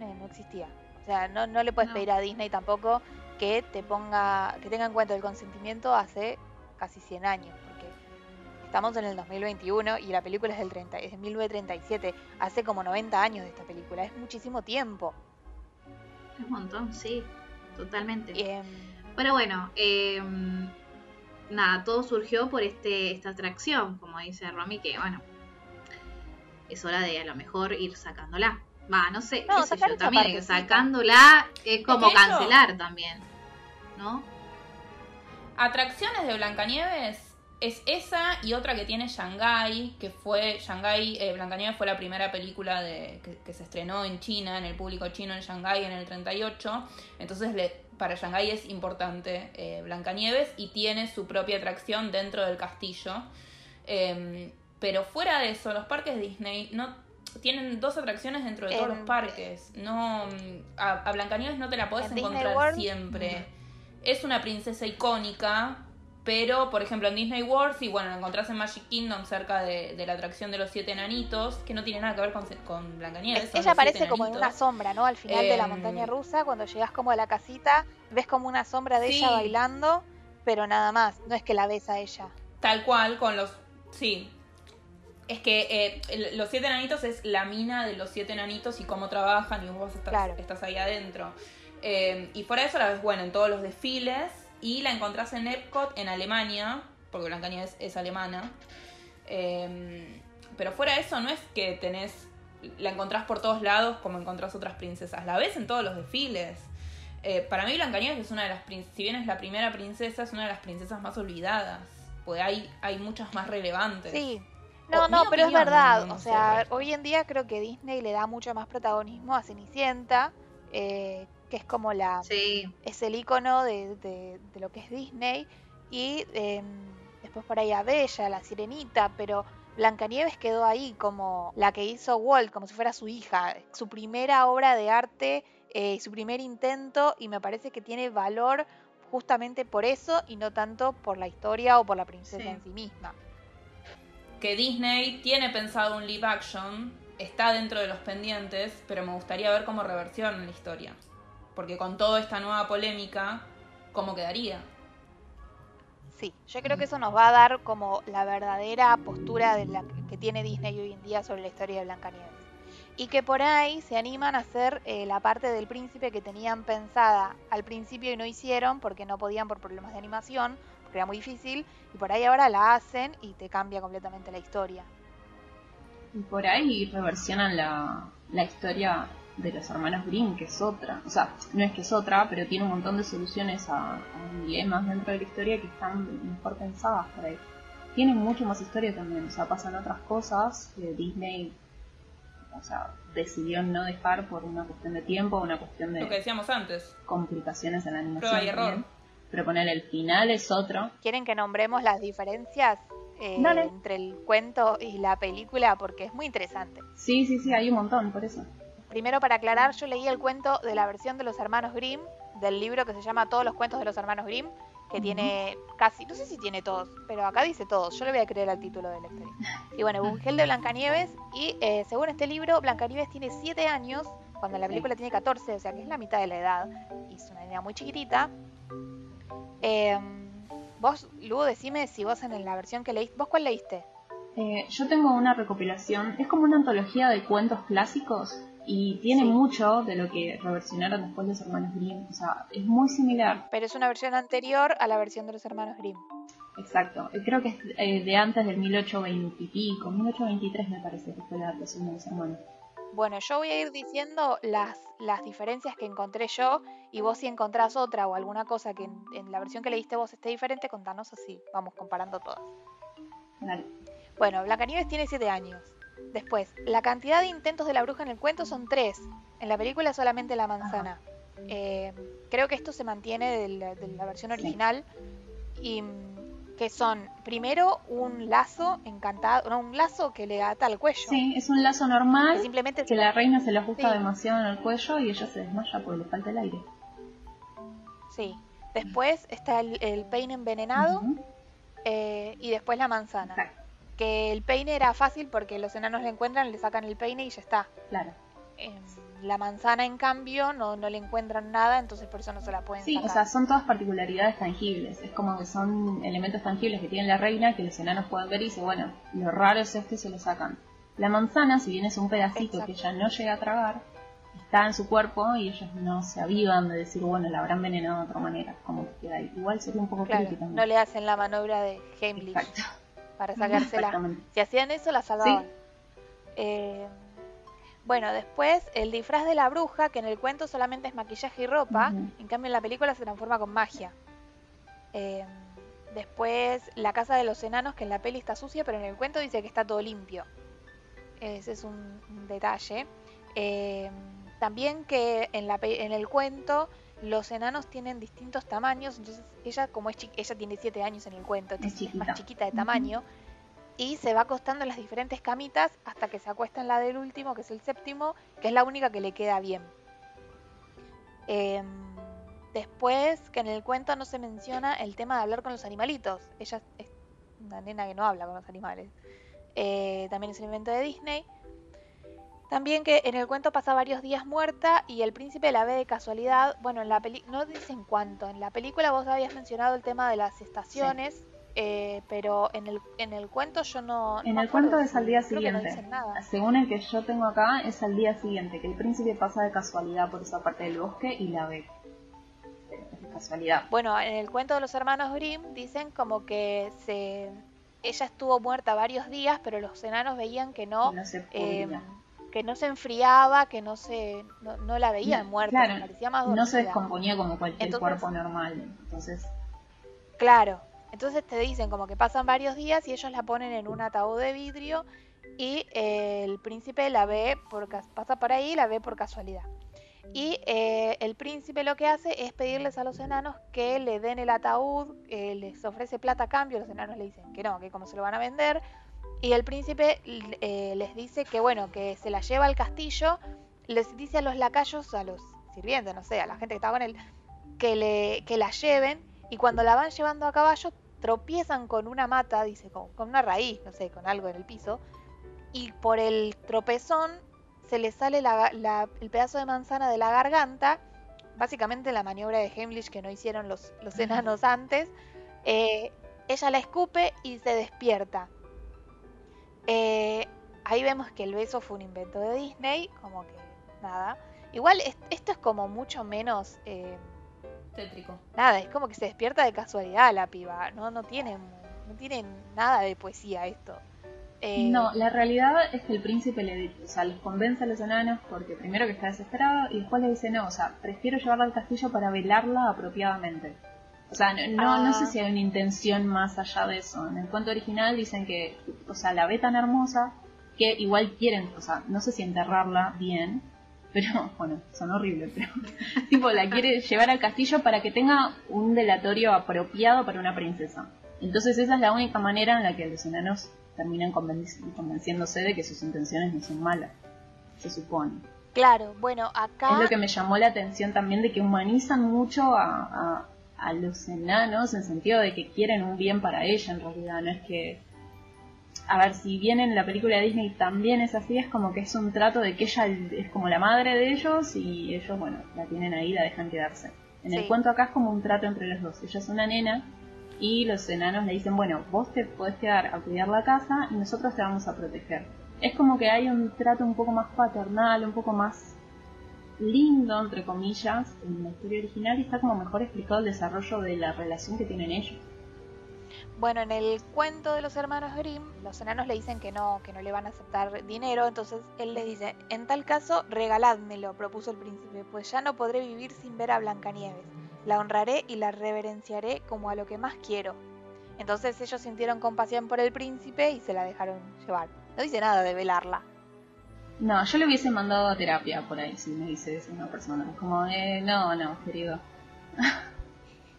Eh, no, existía. O sea, no, no le puedes pedir a Disney tampoco que te ponga, que tenga en cuenta el consentimiento hace casi 100 años. Estamos en el 2021 y la película es, del 30, es de 1937. Hace como 90 años de esta película. Es muchísimo tiempo. Es un montón, sí. Totalmente. Pero bueno, em, nada, todo surgió por este, esta atracción, como dice Romy, que bueno, es hora de a lo mejor ir sacándola. Va, no sé, No, qué sé yo, también sacándola es como cancelar también, ¿no? Atracciones de Blancanieves es esa y otra que tiene Shanghai, que fue Shanghai, eh, Blancanieves fue la primera película de, que, que se estrenó en China, en el público chino en Shanghai en el 38. Entonces le, para Shanghai es importante eh, Blancanieves y tiene su propia atracción dentro del castillo. Em, pero fuera de eso, los parques Disney no tienen dos atracciones dentro de todos los parques. No, a, a Blancanieves no te la podés En encontrar World, siempre. Es una princesa icónica, pero por ejemplo en Disney World, sí, bueno, la encontrás en Magic Kingdom cerca de, de la atracción de los siete enanitos, que no tiene nada que ver con, con Blancanieves. Ella aparece como en una sombra, ¿no? Al final de la Em, montaña rusa, cuando llegas como a la casita, ves como una sombra de Sí. ella bailando, pero nada más, no es que la ves a ella. Tal cual, con los. Sí. Es que eh, los siete enanitos es la mina de los siete enanitos y cómo trabajan y vos estás, Claro. estás ahí adentro. Eh, y fuera de eso la ves, bueno, en todos los desfiles y la encontrás en Epcot, en Alemania, porque Blancanieves es alemana. Eh, pero fuera de eso no es que tenés, la encontrás por todos lados como encontrás otras princesas, la ves en todos los desfiles. Eh, para mí Blancanieves es una de las, si bien es la primera princesa, es una de las princesas más olvidadas, porque hay, hay muchas más relevantes. Sí. No, no, pero es verdad. no, no o sea, hoy en día creo que Disney le da mucho más protagonismo a Cenicienta, eh, que es como la Sí, es el icono de, de- de lo que es Disney. Y eh, después por ahí a Bella, la Sirenita, pero Blancanieves quedó ahí como la que hizo Walt, como si fuera su hija, su primera obra de arte, eh, su primer intento, y me parece que tiene valor justamente por eso y no tanto por la historia o por la princesa Sí. en sí misma. Que Disney tiene pensado un live action, está dentro de los pendientes, pero me gustaría ver cómo reversionan la historia. Porque con toda esta nueva polémica, ¿cómo quedaría? Sí, yo creo que eso nos va a dar como la verdadera postura de la que tiene Disney hoy en día sobre la historia de Blancanieves. Y que por ahí se animan a hacer eh, la parte del príncipe que tenían pensada al principio y no hicieron porque no podían por problemas de animación, porque era muy difícil, y por ahí ahora la hacen y te cambia completamente la historia. Y por ahí reversionan la, la historia de los hermanos Grimm, que es otra. O sea, no es que es otra, pero tiene un montón de soluciones a, a dilemas dentro de la historia que están mejor pensadas por ahí. Tiene mucho más historia también, o sea, pasan otras cosas que Disney, o sea, decidió no dejar por una cuestión de tiempo, una cuestión Lo que de decíamos antes. complicaciones en la animación. Prueba y error. también. Pero poner el final es otro. ¿Quieren que nombremos las diferencias eh, entre el cuento y la película? Porque es muy interesante. Sí, sí, sí, hay un montón, por eso. Primero, para aclarar, yo leí el cuento de la versión de los hermanos Grimm, del libro que se llama Todos los cuentos de los hermanos Grimm, que Ujú. tiene casi, no sé si tiene todos, pero acá dice todos. Yo le voy a creer al título de la historia. Y bueno, busqué el de Blancanieves y eh, según este libro, Blancanieves tiene 7 años, cuando la película tiene 14, o sea que es la mitad de la edad, y es una niña muy chiquitita. Eh, vos, Lu, decime si vos en la versión que leíste, ¿vos cuál leíste? Eh, yo tengo una recopilación, es como una antología de cuentos clásicos y tiene Sí. mucho de lo que reversionaron después los hermanos Grimm. O sea, es muy similar. Pero es una versión anterior a la versión de los hermanos Grimm. Exacto. Eh, Creo que es eh, de antes del 1820 y pico, 1823 me parece que fue la versión de los hermanos. Bueno, yo voy a ir diciendo las, las diferencias que encontré yo y vos si encontrás otra o alguna cosa que en, en la versión que leíste vos esté diferente, contanos así, vamos comparando todas. Dale. Bueno, Blancanieves tiene 7 años. Después, la cantidad de intentos de la bruja en el cuento son 3. En la película solamente la manzana. Eh, creo que esto se mantiene de la, de la versión Sí. original y mm, que son primero un lazo encantado, no, un lazo que le ata al cuello. Sí, es un lazo Que normal simplemente que la reina se le ajusta Sí. demasiado en el cuello y ella se desmaya porque le falta el aire. Sí. Después está el, el peine envenenado eh, y después la manzana. Que el peine era fácil porque los enanos le encuentran, le sacan el peine y ya está. claro. Em, la manzana, en cambio, no, no le encuentran nada, entonces por eso no se la pueden Sí, sacar. o sea, son todas particularidades tangibles. Es como que son elementos tangibles que tiene la reina que los enanos pueden ver y dicen, bueno, lo raro es esto y se lo sacan. La manzana, si bien es un pedacito Exacto. que ella no llega a tragar, está en su cuerpo y ellos no se avivan de decir, bueno, la habrán envenenado de otra manera, como que queda ahí. Igual sería un poco Claro, creepy también. no le hacen la maniobra de Heimlich Exacto. para sacársela. Si hacían eso, la salvaban. Eh, bueno, después el disfraz de la bruja, que en el cuento solamente es maquillaje y ropa, en cambio en la película se transforma con magia. Eh, después la casa de los enanos, que en la peli está sucia, pero en el cuento dice que está todo limpio. Ese es un, un detalle. Eh, también que en, la, en el cuento los enanos tienen distintos tamaños, entonces ella como es ella tiene 7 años en el cuento, entonces es, más chiquita. de tamaño y se va acostando en las diferentes camitas hasta que se acuesta en la del último, que es el séptimo, que es la única que le queda bien. Em, después, que en el cuento no se menciona el tema de hablar con los animalitos. Ella es una nena que no habla con los animales. Eh, también es un invento de Disney. También que en el cuento pasa varios días muerta y el príncipe la ve de casualidad. Bueno, en la peli no dicen cuánto. En la película vos habías mencionado el tema de las estaciones, eh, pero en el, en el cuento yo no. En no el cuento es al día no siguiente. dicen nada. Según el que yo tengo acá, es al día siguiente, que el príncipe pasa de casualidad por esa parte del bosque y la ve. De casualidad. Bueno, en el cuento de los hermanos Grimm dicen como que se ella estuvo muerta varios días, pero los enanos veían que no, se eh, que no se enfriaba, que no se no, no la veían muerta, claro, parecía más no se descomponía como cualquier Entonces- cuerpo normal. Entonces, Claro. Entonces te dicen como que pasan varios días y ellos la ponen en un ataúd de vidrio y eh, el príncipe la ve por pasa por ahí y la ve por casualidad. Y eh, el príncipe lo que hace es pedirles a los enanos que le den el ataúd, eh, les ofrece plata a cambio, los enanos le dicen que no, que cómo se lo van a vender. Y el príncipe eh, les dice que bueno, que se la lleva al castillo, les dice a los lacayos, a los sirvientes, no sé, a la gente que estaba con él, que, le, que la lleven y cuando la van llevando a caballo tropiezan con una mata, dice, con, con una raíz, no sé, con algo en el piso, y por el tropezón se le sale la- la- el pedazo de manzana de la garganta, básicamente la maniobra de Heimlich que no hicieron los, los enanos antes, eh, ella la escupe y se despierta. Eh, ahí vemos que el beso fue un invento de Disney, como que nada. Igual es- esto es como mucho menos... eh, Tétrico. Nada, es como que se despierta de casualidad la piba. No, no tiene, no tiene nada de poesía esto. Eh, no, la realidad es que el príncipe le dice, o sea, les convence a los enanos porque primero que está desesperado y después le dice, no, o sea, prefiero llevarla al castillo para velarla apropiadamente. O sea, no, no, no sé Ah. si hay una intención más allá de eso. En el cuento original dicen que, o sea, la ve tan hermosa que igual quieren, o sea, no sé si enterrarla bien, pero bueno, son horribles, pero tipo la quiere llevar al castillo para que tenga un delatorio apropiado para una princesa. Entonces esa es la única manera en la que los enanos terminan convenci- convenciéndose de que sus intenciones no son malas, se supone. Claro, bueno, acá... Es lo que me llamó la atención también de que humanizan mucho a, a- a los enanos en sentido de que quieren un bien para ella en realidad, no es que... A ver, si bien en la película de Disney también es así, es como que es un trato de que ella es como la madre de ellos y ellos, bueno, la tienen ahí, la dejan quedarse. En el cuento acá es como un trato entre los dos. Ella es una nena y los enanos le dicen, bueno, vos te podés quedar a cuidar la casa y nosotros te vamos a proteger. Es como que hay un trato un poco más paternal, un poco más lindo, entre comillas, en la historia original y está como mejor explicado el desarrollo de la relación que tienen ellos. Bueno, en el cuento de los hermanos Grimm, los enanos le dicen que no, que no le van a aceptar dinero, entonces él les dice, en tal caso, regaládmelo, propuso el príncipe, pues ya no podré vivir sin ver a Blancanieves. La honraré y la reverenciaré como a lo que más quiero. Entonces ellos sintieron compasión por el príncipe y se la dejaron llevar. No dice nada de velarla. No, yo le hubiese mandado a terapia por ahí si me dice eso una persona. Como, eh, no, no, querido.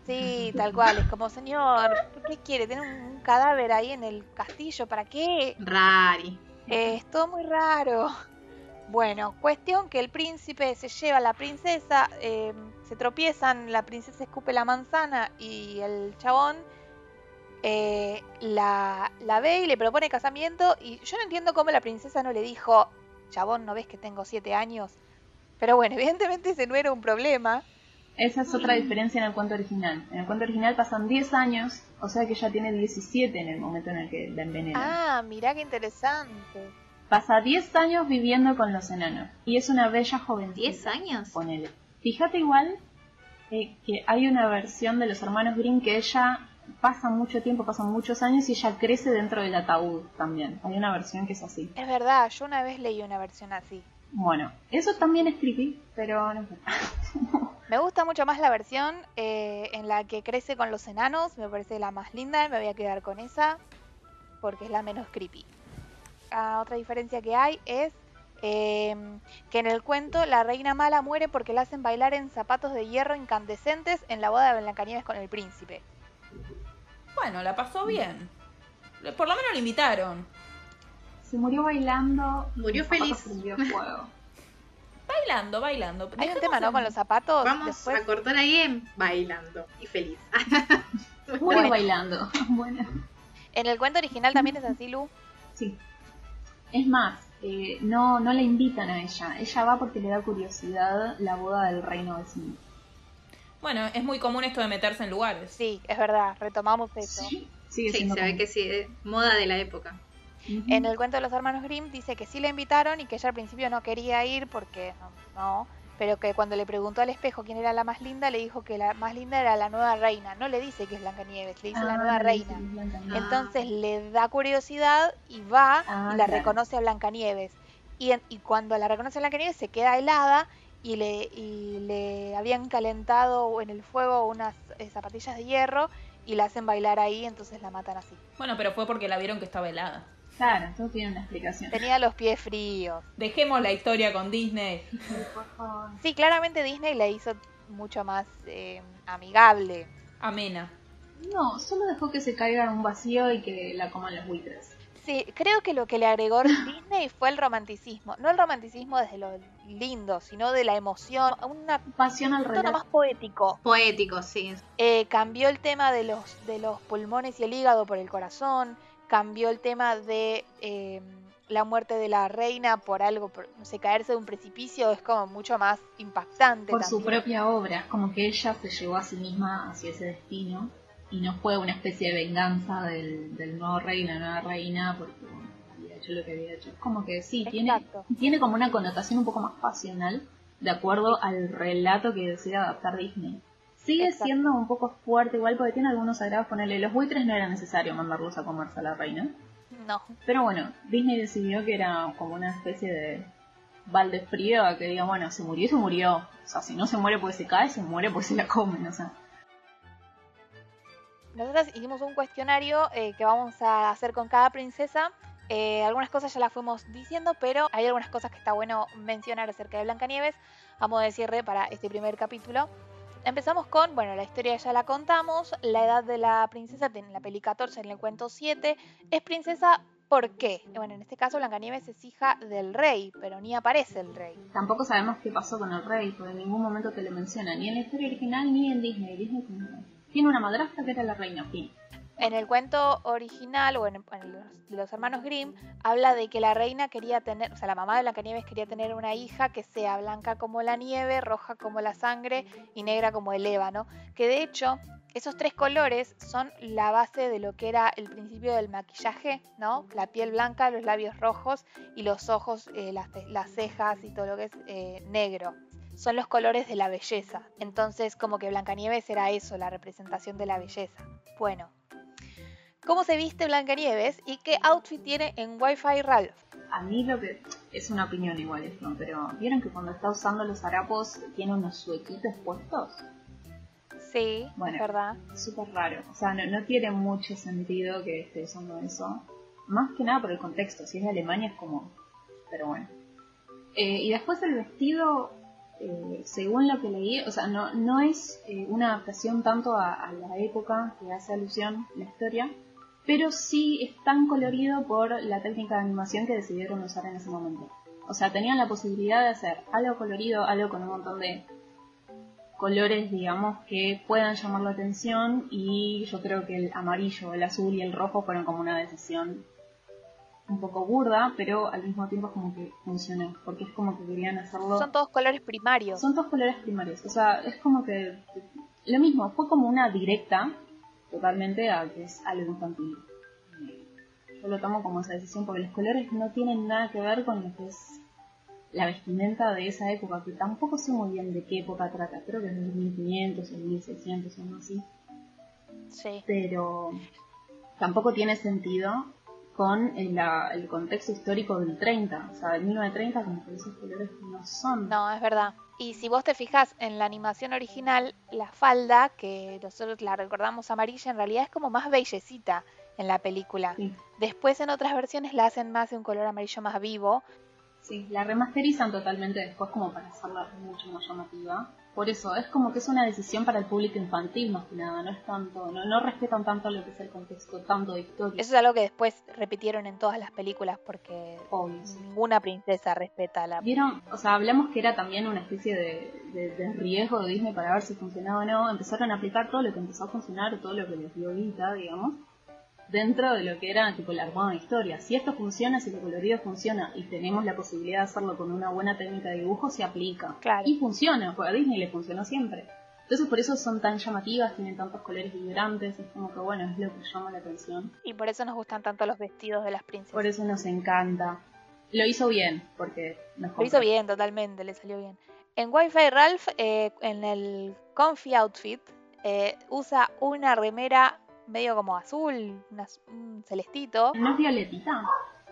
Sí, tal cual, es como, señor, ¿qué quiere? ¿Tiene un, un cadáver ahí en el castillo? ¿Para qué? Rari. Eh, es todo muy raro. Bueno, cuestión que el príncipe se lleva a la princesa, eh, se tropiezan, la princesa escupe la manzana y el chabón eh, la, la ve y le propone casamiento y yo no entiendo cómo la princesa no le dijo, chabón, ¿no ves que tengo siete años? Pero bueno, evidentemente ese no era un problema. Esa es otra diferencia en el cuento original. En el cuento original pasan 10 años, o sea que ella tiene 17 en el momento en el que la envenenan. Ah, mirá qué interesante. Pasa 10 años viviendo con los enanos y es una bella jovencita. ¿10 años? Ponele. Fíjate igual eh, que hay una versión de los hermanos Grimm que ella pasa mucho tiempo, pasan muchos años y ella crece dentro del ataúd también. Hay una versión que es así. Es verdad, yo una vez leí una versión así. Bueno, eso también es creepy, pero no Me gusta mucho más la versión eh, en la que crece con los enanos, me parece la más linda, me voy a quedar con esa porque es la menos creepy. Ah, otra diferencia que hay es em, que en el cuento la reina mala muere porque la hacen bailar en zapatos de hierro incandescentes en la boda de Blancanieves con el príncipe. Bueno, la pasó bien. Por lo menos la invitaron. Se murió bailando. Murió feliz. fuego. Bailando, bailando. Hay un tema, ¿no? en- Con los zapatos. Vamos después... a cortar ahí en bailando y feliz. Murió Bueno. bailando. Bueno, En el cuento original también es así, Lu. sí. Es más, eh, no, no la invitan a ella. Ella va porque le da curiosidad la boda del reino vecino. Bueno, es muy común esto de meterse en lugares. Sí, es verdad, retomamos eso. Sí, se ve que sí, moda de la época. En el cuento de los hermanos Grimm dice que sí la invitaron y que ella al principio no quería ir porque no, no, pero que cuando le preguntó al espejo quién era la más linda, le dijo que la más linda era la nueva reina. No le dice que es Blancanieves, le dice la Ah, nueva le reina. Ah. Entonces le da curiosidad y va Ah, y la claro. reconoce a Blancanieves. Y, en- y cuando la reconoce a Blancanieves se queda helada y le, y le habían calentado en el fuego unas eh, zapatillas de hierro y la hacen bailar ahí, entonces la matan así. Bueno, pero fue porque la vieron que estaba helada. Claro, todo tiene una explicación. Tenía los pies fríos. Dejemos la historia con Disney. Por favor. Sí, claramente Disney la hizo mucho más eh, amigable. Amena. No, solo dejó que se caiga en un vacío y que la coman los buitres. Sí, creo que lo que le agregó Disney fue el romanticismo. No el romanticismo desde lo lindo, sino de la emoción. Una, Pasión al un tono más poético. Poético, sí. Eh, cambió el tema de los, de los pulmones y el hígado por el corazón. Cambió el tema de eh, la muerte de la reina por algo, por, no sé, caerse de un precipicio. Es como mucho más impactante. por su también. propia obra, como que ella se llevó a sí misma hacia ese destino y no fue una especie de venganza del, del nuevo rey, la nueva reina, porque bueno, había hecho lo que había hecho. Es como que sí, tiene, tiene como una connotación un poco más pasional de acuerdo al relato que decide adaptar Disney. Sigue Exacto. siendo un poco fuerte igual porque tiene algunos agrados ponerle los buitres no era necesario mandarlos a comerse a la reina. No, Pero bueno, Disney decidió que era como una especie de balde frío a que diga, bueno, se murió, se murió. O sea, si no se muere porque se cae, se muere porque se la comen, o sea. Nosotras hicimos un cuestionario eh, que vamos a hacer con cada princesa. Eh, algunas cosas ya las fuimos diciendo, pero hay algunas cosas que está bueno mencionar acerca de Blancanieves. A decirle para este primer capítulo. Empezamos con, bueno, la historia ya la contamos. La edad de la princesa, en la peli 14, en el cuento 7, es princesa ¿por qué? Bueno, en este caso Blancanieves es hija del rey, pero ni aparece el rey. Tampoco sabemos qué pasó con el rey, porque en ningún momento te lo menciona, ni en la historia original ni en Disney. Disney tiene una madrastra que era la reina. En el cuento original, o en, los, los hermanos Grimm, habla de que la reina quería tener, o sea, la mamá de Blancanieves quería tener una hija que sea blanca como la nieve, roja como la sangre y negra como el ébano. Que de hecho, esos tres colores son la base de lo que era el principio del maquillaje, ¿no? La piel blanca, los labios rojos y los ojos, eh, las cejas y todo lo que es eh, negro son los colores de la belleza. Entonces, como que Blancanieves era eso, la representación de la belleza. Bueno, ¿cómo se viste Blancanieves y qué outfit tiene en Wi-Fi Ralph? A mí lo que es una opinión igual esto, pero ¿vieron que cuando está usando los harapos tiene unos suequitos puestos? Sí, Bueno. es verdad. Súper raro, o sea, no, no tiene mucho sentido que esté usando eso. Más que nada por el contexto, si es de Alemania es como... Pero bueno. Eh, y después el vestido, eh, según lo que leí, o sea, no, no es eh, una adaptación tanto a, a la época que hace alusión la historia, pero sí es tan colorido por la técnica de animación que decidieron usar en ese momento. O sea, tenían la posibilidad de hacer algo colorido, algo con un montón de colores, digamos, que puedan llamar la atención y yo creo que el amarillo, el azul y el rojo fueron como una decisión un poco burda, pero al mismo tiempo es como que funcionó, porque es como que querían hacerlo... Son todos colores primarios. Son todos colores primarios, o sea, es como que lo mismo, fue como una directa totalmente a que es algo infantil. Yo lo tomo como esa decisión porque los colores no tienen nada que ver con lo que es la vestimenta de esa época, que tampoco sé muy bien de qué época trata, creo que es del 1500 o 1600 o algo así, Sí. pero tampoco tiene sentido con el, la- el contexto histórico del 30, o sea, del 1930, como que esos colores no son. No, es verdad. Y si vos te fijas en la animación original, la falda, que nosotros la recordamos amarilla, en realidad es como más bellecita en la película. Sí, Después en otras versiones la hacen más de un color amarillo más vivo. sí, la remasterizan totalmente después como para hacerla mucho más llamativa. Por eso, es como que es una decisión para el público infantil más que nada, no es tanto, no, no respetan tanto lo que es el contexto tanto de historia. Eso es algo que después repitieron en todas las películas porque obvio, sí. ninguna princesa respeta la... Vieron, o sea, hablamos que era también una especie de, de- de riesgo de Disney para ver si funcionaba o no. Empezaron a aplicar todo lo que empezó a funcionar, todo lo que les dio guita, digamos, dentro de lo que era tipo la armada de historia. Si esto funciona, si lo colorido funciona y tenemos la posibilidad de hacerlo con una buena técnica de dibujo, se aplica. Claro. Y funciona, porque a Disney le funcionó siempre. Entonces por eso son tan llamativas, tienen tantos colores vibrantes, es como que bueno, es lo que llama la atención. Y por eso nos gustan tanto los vestidos de las princesas. Por eso nos encanta. Lo hizo bien, porque nos Lo hizo bien, totalmente, le salió bien. En Wi-Fi Ralph, eh, en el Comfy Outfit, eh, usa una remera medio como azul, un celestito, ¿No es violetita?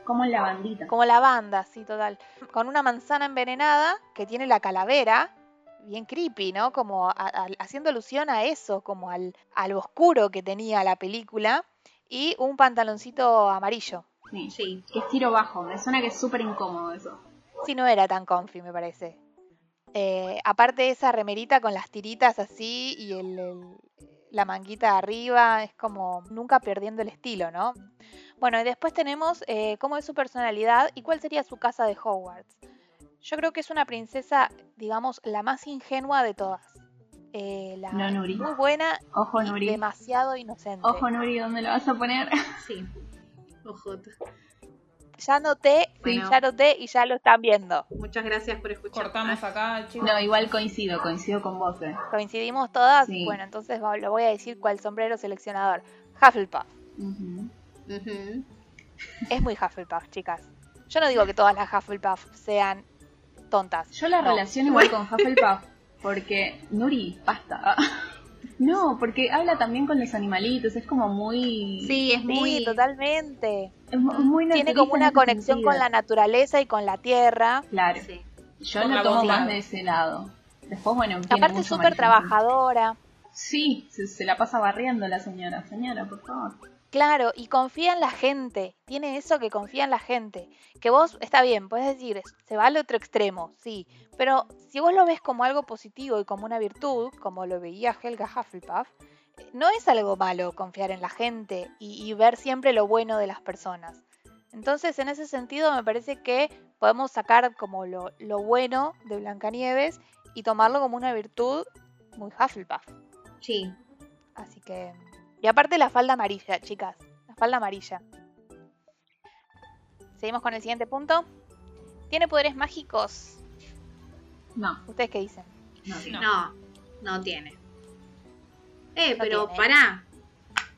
Como en la bandita. como lavanda, sí, total. Con una manzana envenenada que tiene la calavera, bien creepy, ¿no? Como a- a- haciendo alusión a eso, como al, al oscuro que tenía la película, y un pantaloncito amarillo. Sí. Sí. Que es tiro bajo. Me suena que es súper incómodo eso. Sí, no era tan comfy, me parece. Eh, aparte de esa remerita con las tiritas así y el, el- la manguita arriba, es como nunca perdiendo el estilo, ¿no? Bueno, y después tenemos eh, cómo es su personalidad y cuál sería su casa de Hogwarts. Yo creo que es una princesa, digamos, la más ingenua de todas. Eh, la No, Nuri. muy buena Ojo, y Nuri. demasiado inocente. Ojo, Nuri, ¿dónde lo vas a poner? Sí. Ojo. Ya noté, Bueno. ya noté y ya lo están viendo. Muchas gracias por escuchar. Cortamos acá, chicos. No, igual coincido, coincido con vos. eh. ¿Coincidimos todas? Sí. Bueno, entonces va- lo voy a decir cuál sombrero seleccionador. Hufflepuff. Es muy Hufflepuff, chicas. Yo no digo que todas las Hufflepuff sean tontas. Yo la No. relaciono igual con Hufflepuff. Porque, Nuri, basta. No, porque habla también con los animalitos. Es como muy. Sí, es muy. Sí, totalmente. Es muy Tiene como una conexión con la naturaleza y con la tierra. Claro. Sí. Yo lo tomo más de ese lado. Después, bueno. tiene Aparte, mucho súper trabajadora. Sí, se, se la pasa barriendo la señora. Señora, por favor. Claro, y confía en la gente. Tiene eso que confía en la gente. Que vos, está bien, puedes decir, se va al otro extremo, sí. Pero si vos lo ves como algo positivo y como una virtud, como lo veía Helga Hufflepuff, no es algo malo confiar en la gente y, y ver siempre lo bueno de las personas. Entonces, en ese sentido, me parece que podemos sacar como lo, lo bueno de Blancanieves y tomarlo como una virtud muy Hufflepuff. Sí. Así que. Y aparte la falda amarilla, chicas. La falda amarilla. Seguimos con el siguiente punto. ¿Tiene poderes mágicos? No, ¿Ustedes qué dicen? no. No. No, no tiene. Eh, No pero tiene. pará.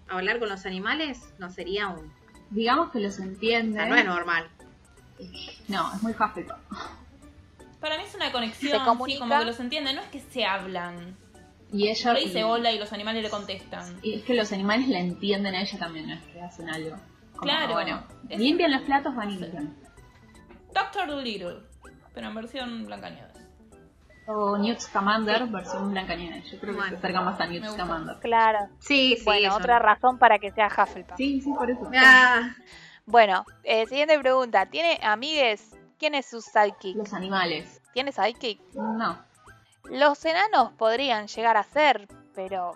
Hablar con los animales no sería un. Digamos que los O entiende. sea, no es normal. No, es muy Hufflepuff. Para mí es una conexión, Se sí, como que los entiende. No es que se hablan. Y ella. Le dice hola y los animales le contestan. Y es que los animales la entienden a ella también, no es que hacen algo. Como, Claro. Bueno, Es- limpian los platos, van y limpian. Doctor Dolittle, pero en versión Blancanieves. O Newt Scamander, versión Blancanieves. Yo creo que Bueno. se acerca más a Newt. Scamander. Claro. Sí, sí. bueno, eso otra no. razón para que sea Hufflepuff. Sí, sí, por eso. Ah, Bueno, eh, siguiente pregunta. ¿Tiene amigues? ¿Quién es su sidekick? Los animales. ¿Tiene sidekick? No. Los enanos podrían llegar a ser, pero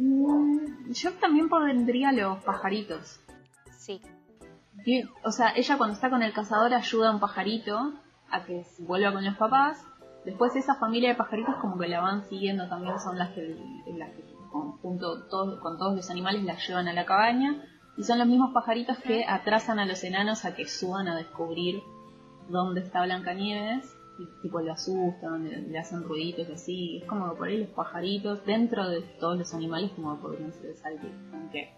Mm, Yo también pondría los pajaritos. sí. O sea, ella cuando está con el cazador ayuda a un pajarito a que vuelva con los papás. Después esa familia de pajaritos como que la van siguiendo también, son las que, las junto todos, con todos los animales la llevan a la cabaña. Y son los mismos pajaritos que atrasan a los enanos a que suban a descubrir dónde está Blancanieves. Y tipo lo asustan, le, le hacen ruiditos y así. Es como que por ahí los pajaritos, dentro de todos los animales, como podrían ser Aunque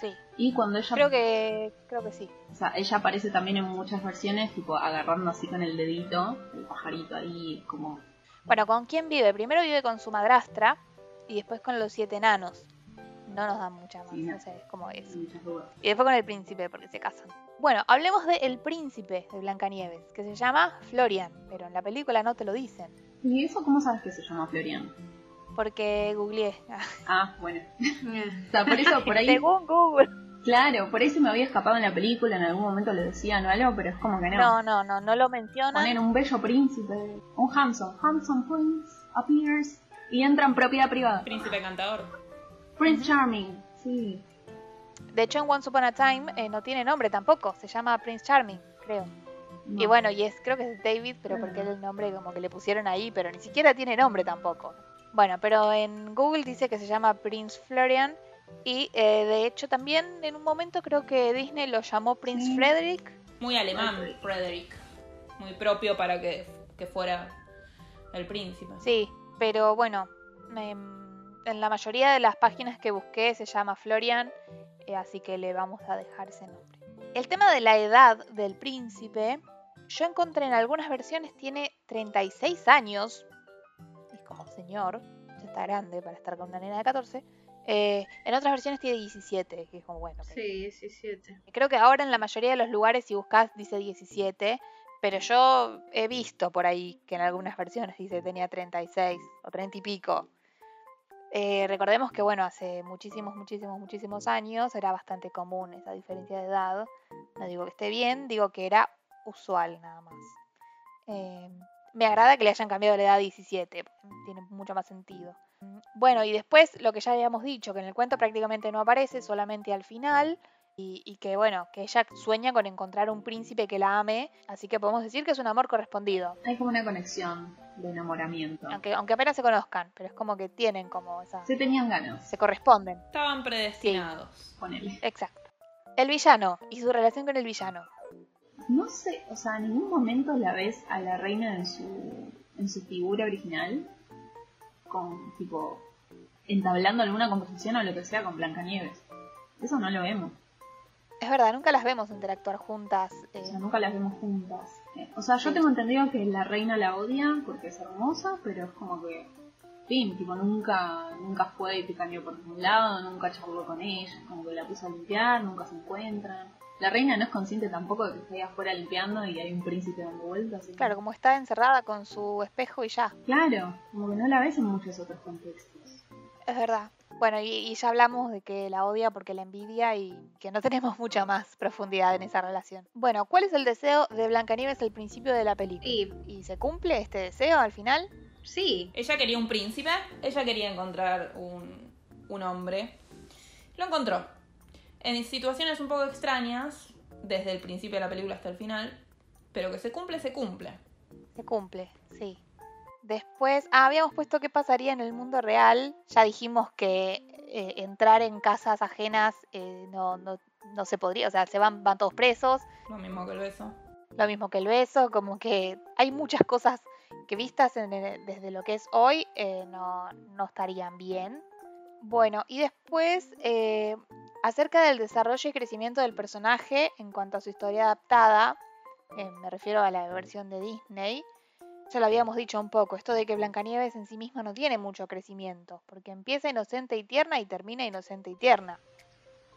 Sí, Y cuando ella, creo que, creo que sí. o sea, ella aparece también en muchas versiones, tipo agarrando así con el dedito, el pajarito ahí, como Bueno, ¿con quién vive? Primero vive con su madrastra y después con los siete enanos. No nos dan mucha más, Sí, no. no sé, es como es. muchas dudas. Y después con el príncipe, porque se casan. Bueno, hablemos de El Príncipe de Blancanieves, que se llama Florian, pero en la película no te lo dicen, ¿Y eso cómo sabes que se llama Florian? Porque googleé. Ah, bueno. O sea, por eso, por ahí, Según Google. claro, por ahí se me había escapado en la película, en algún momento lo decían o algo, pero es como que no. No, no, no, no lo mencionan. Ponen un bello príncipe, un handsome, handsome prince appears y entra en propiedad privada. Príncipe cantador. Prince Charming, sí. De hecho, en Once Upon a Time eh, no tiene nombre tampoco, se llama Prince Charming, creo. No. Y bueno, y es, creo que es David, pero porque es el nombre como que le pusieron ahí, pero ni siquiera tiene nombre tampoco. Bueno, pero en Google dice que se llama Prince Florian y eh, de hecho también en un momento creo que Disney lo llamó Prince Sí. Frederick. Muy alemán, Frederick. Muy propio para que, que fuera el príncipe. Sí, pero bueno, em, en la mayoría de las páginas que busqué se llama Florian, eh, así que le vamos a dejar ese nombre. El tema de la edad del príncipe, yo encontré en algunas versiones tiene 36 años, señor, ya está grande para estar con una nena de 14. Eh, en otras versiones tiene 17, que es como bueno. Sí, 17. Creo que ahora en la mayoría de los lugares, si buscas, dice 17. Pero yo he visto por ahí que en algunas versiones dice que tenía 36 o 30 y pico. Eh, recordemos que, bueno, hace muchísimos, muchísimos, muchísimos años era bastante común esa diferencia de edad. No digo que esté bien, digo que era usual nada más. Eh, me agrada que le hayan cambiado la edad a 17, porque tiene mucho más sentido. Bueno, y después lo que ya habíamos dicho, que en el cuento prácticamente no aparece, solamente al final. Y, y que bueno, que ella sueña con encontrar un príncipe que la ame, así que podemos decir que es un amor correspondido, Hay como una conexión de enamoramiento. aunque, aunque apenas se conozcan, pero es como que tienen como esa... Se tenían ganas, se corresponden, Estaban predestinados. ponele. exacto. El villano y su relación con el villano. No sé, o sea, en ningún momento la ves a la reina en su, en su figura original, con tipo entablando alguna conversación o lo que sea con Blancanieves. Eso no lo vemos, Es verdad, nunca las vemos interactuar juntas. eh, o sea, nunca las vemos juntas. Eh, O sea, yo tengo entendido que la reina la odia porque es hermosa, pero es como que, fin, tipo, nunca, nunca fue y picaneó por ningún lado, nunca charló con ella, como que la puso a limpiar, nunca se encuentran. La reina no es consciente tampoco de que está ahí afuera limpiando y hay un príncipe dando vueltas. que- Claro, como está encerrada con su espejo y ya. Claro, como que no la ves en muchos otros contextos. Es verdad. Bueno, y, y ya hablamos de que la odia porque la envidia y que no tenemos mucha más profundidad en esa relación. Bueno, ¿cuál es el deseo de Blancanieves al principio de la película? Y ¿Y se cumple este deseo al final? sí, Ella quería un príncipe, ella quería encontrar un, un hombre. Lo encontró. En situaciones un poco extrañas, desde el principio de la película hasta el final, pero que se cumple, se cumple. Se cumple, sí. Después, ah, habíamos puesto qué pasaría en el mundo real. Ya dijimos que eh, entrar en casas ajenas eh, no, no, no se podría, o sea, se van, van todos presos. Lo mismo que el beso. Lo mismo que el beso, como que hay muchas cosas que vistas en el- desde lo que es hoy eh, no, no estarían bien. Bueno, y después acerca del desarrollo y crecimiento del personaje en cuanto a su historia adaptada, eh, me refiero a la versión de Disney, ya lo habíamos dicho un poco, esto de que Blancanieves en sí misma no tiene mucho crecimiento, porque empieza inocente y tierna y termina inocente y tierna.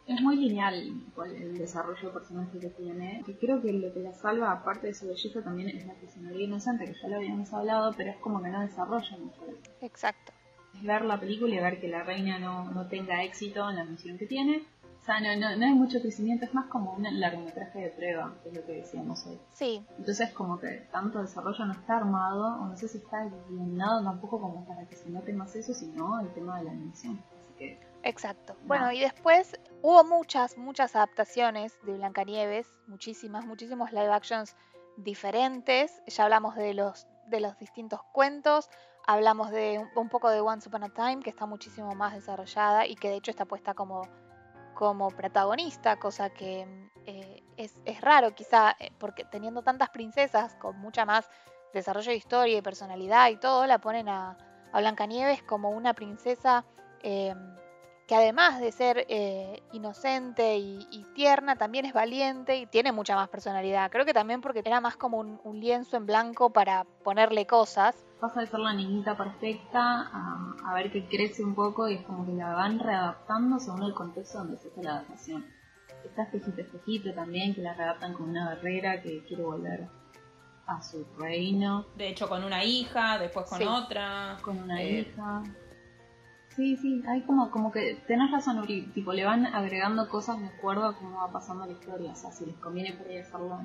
Es muy lineal tipo, el, desarrollo de personaje que tiene. Y creo que lo que la salva, aparte de su belleza, también es la personalidad inocente, que ya lo habíamos hablado, pero es como que no desarrolla mucho. Exacto. Es ver la película y ver que la reina no, no tenga éxito en la misión que tiene. Sea, no, no, no hay mucho crecimiento, es más como un largometraje de prueba, que es lo que decíamos hoy. Sí, Entonces como que tanto desarrollo no está armado, o no sé si está guionado tampoco como para que se note más eso, sino el tema de la animación. Así que Exacto. No. Bueno, y después hubo muchas, muchas adaptaciones de Blancanieves, muchísimas, muchísimos live actions diferentes. Ya hablamos de los, de los distintos cuentos, hablamos de un, un poco de Once Upon a Time, que está muchísimo más desarrollada y que de hecho está puesta como, como protagonista, cosa que eh, es, es raro quizá, eh, porque teniendo tantas princesas con mucha más desarrollo de historia y personalidad y todo, la ponen a, a Blancanieves como una princesa... em, que además de ser eh, inocente y, y tierna, también es valiente y tiene mucha más personalidad. Creo que también porque era más como un, un lienzo en blanco para ponerle cosas. Pasa de ser la niñita perfecta a, a ver que crece un poco y es como que la van readaptando según el contexto donde se hace la adaptación. Está espejito espejito también, que la readaptan con una guerrera que quiere volver a su reino De hecho, con una hija, después con Sí. otra. con una Eh, hija. Sí, sí, hay como, como que tenés razón, Uri, tipo le van agregando cosas de acuerdo a cómo va pasando la historia, o sea, si les conviene por ahí hacerlo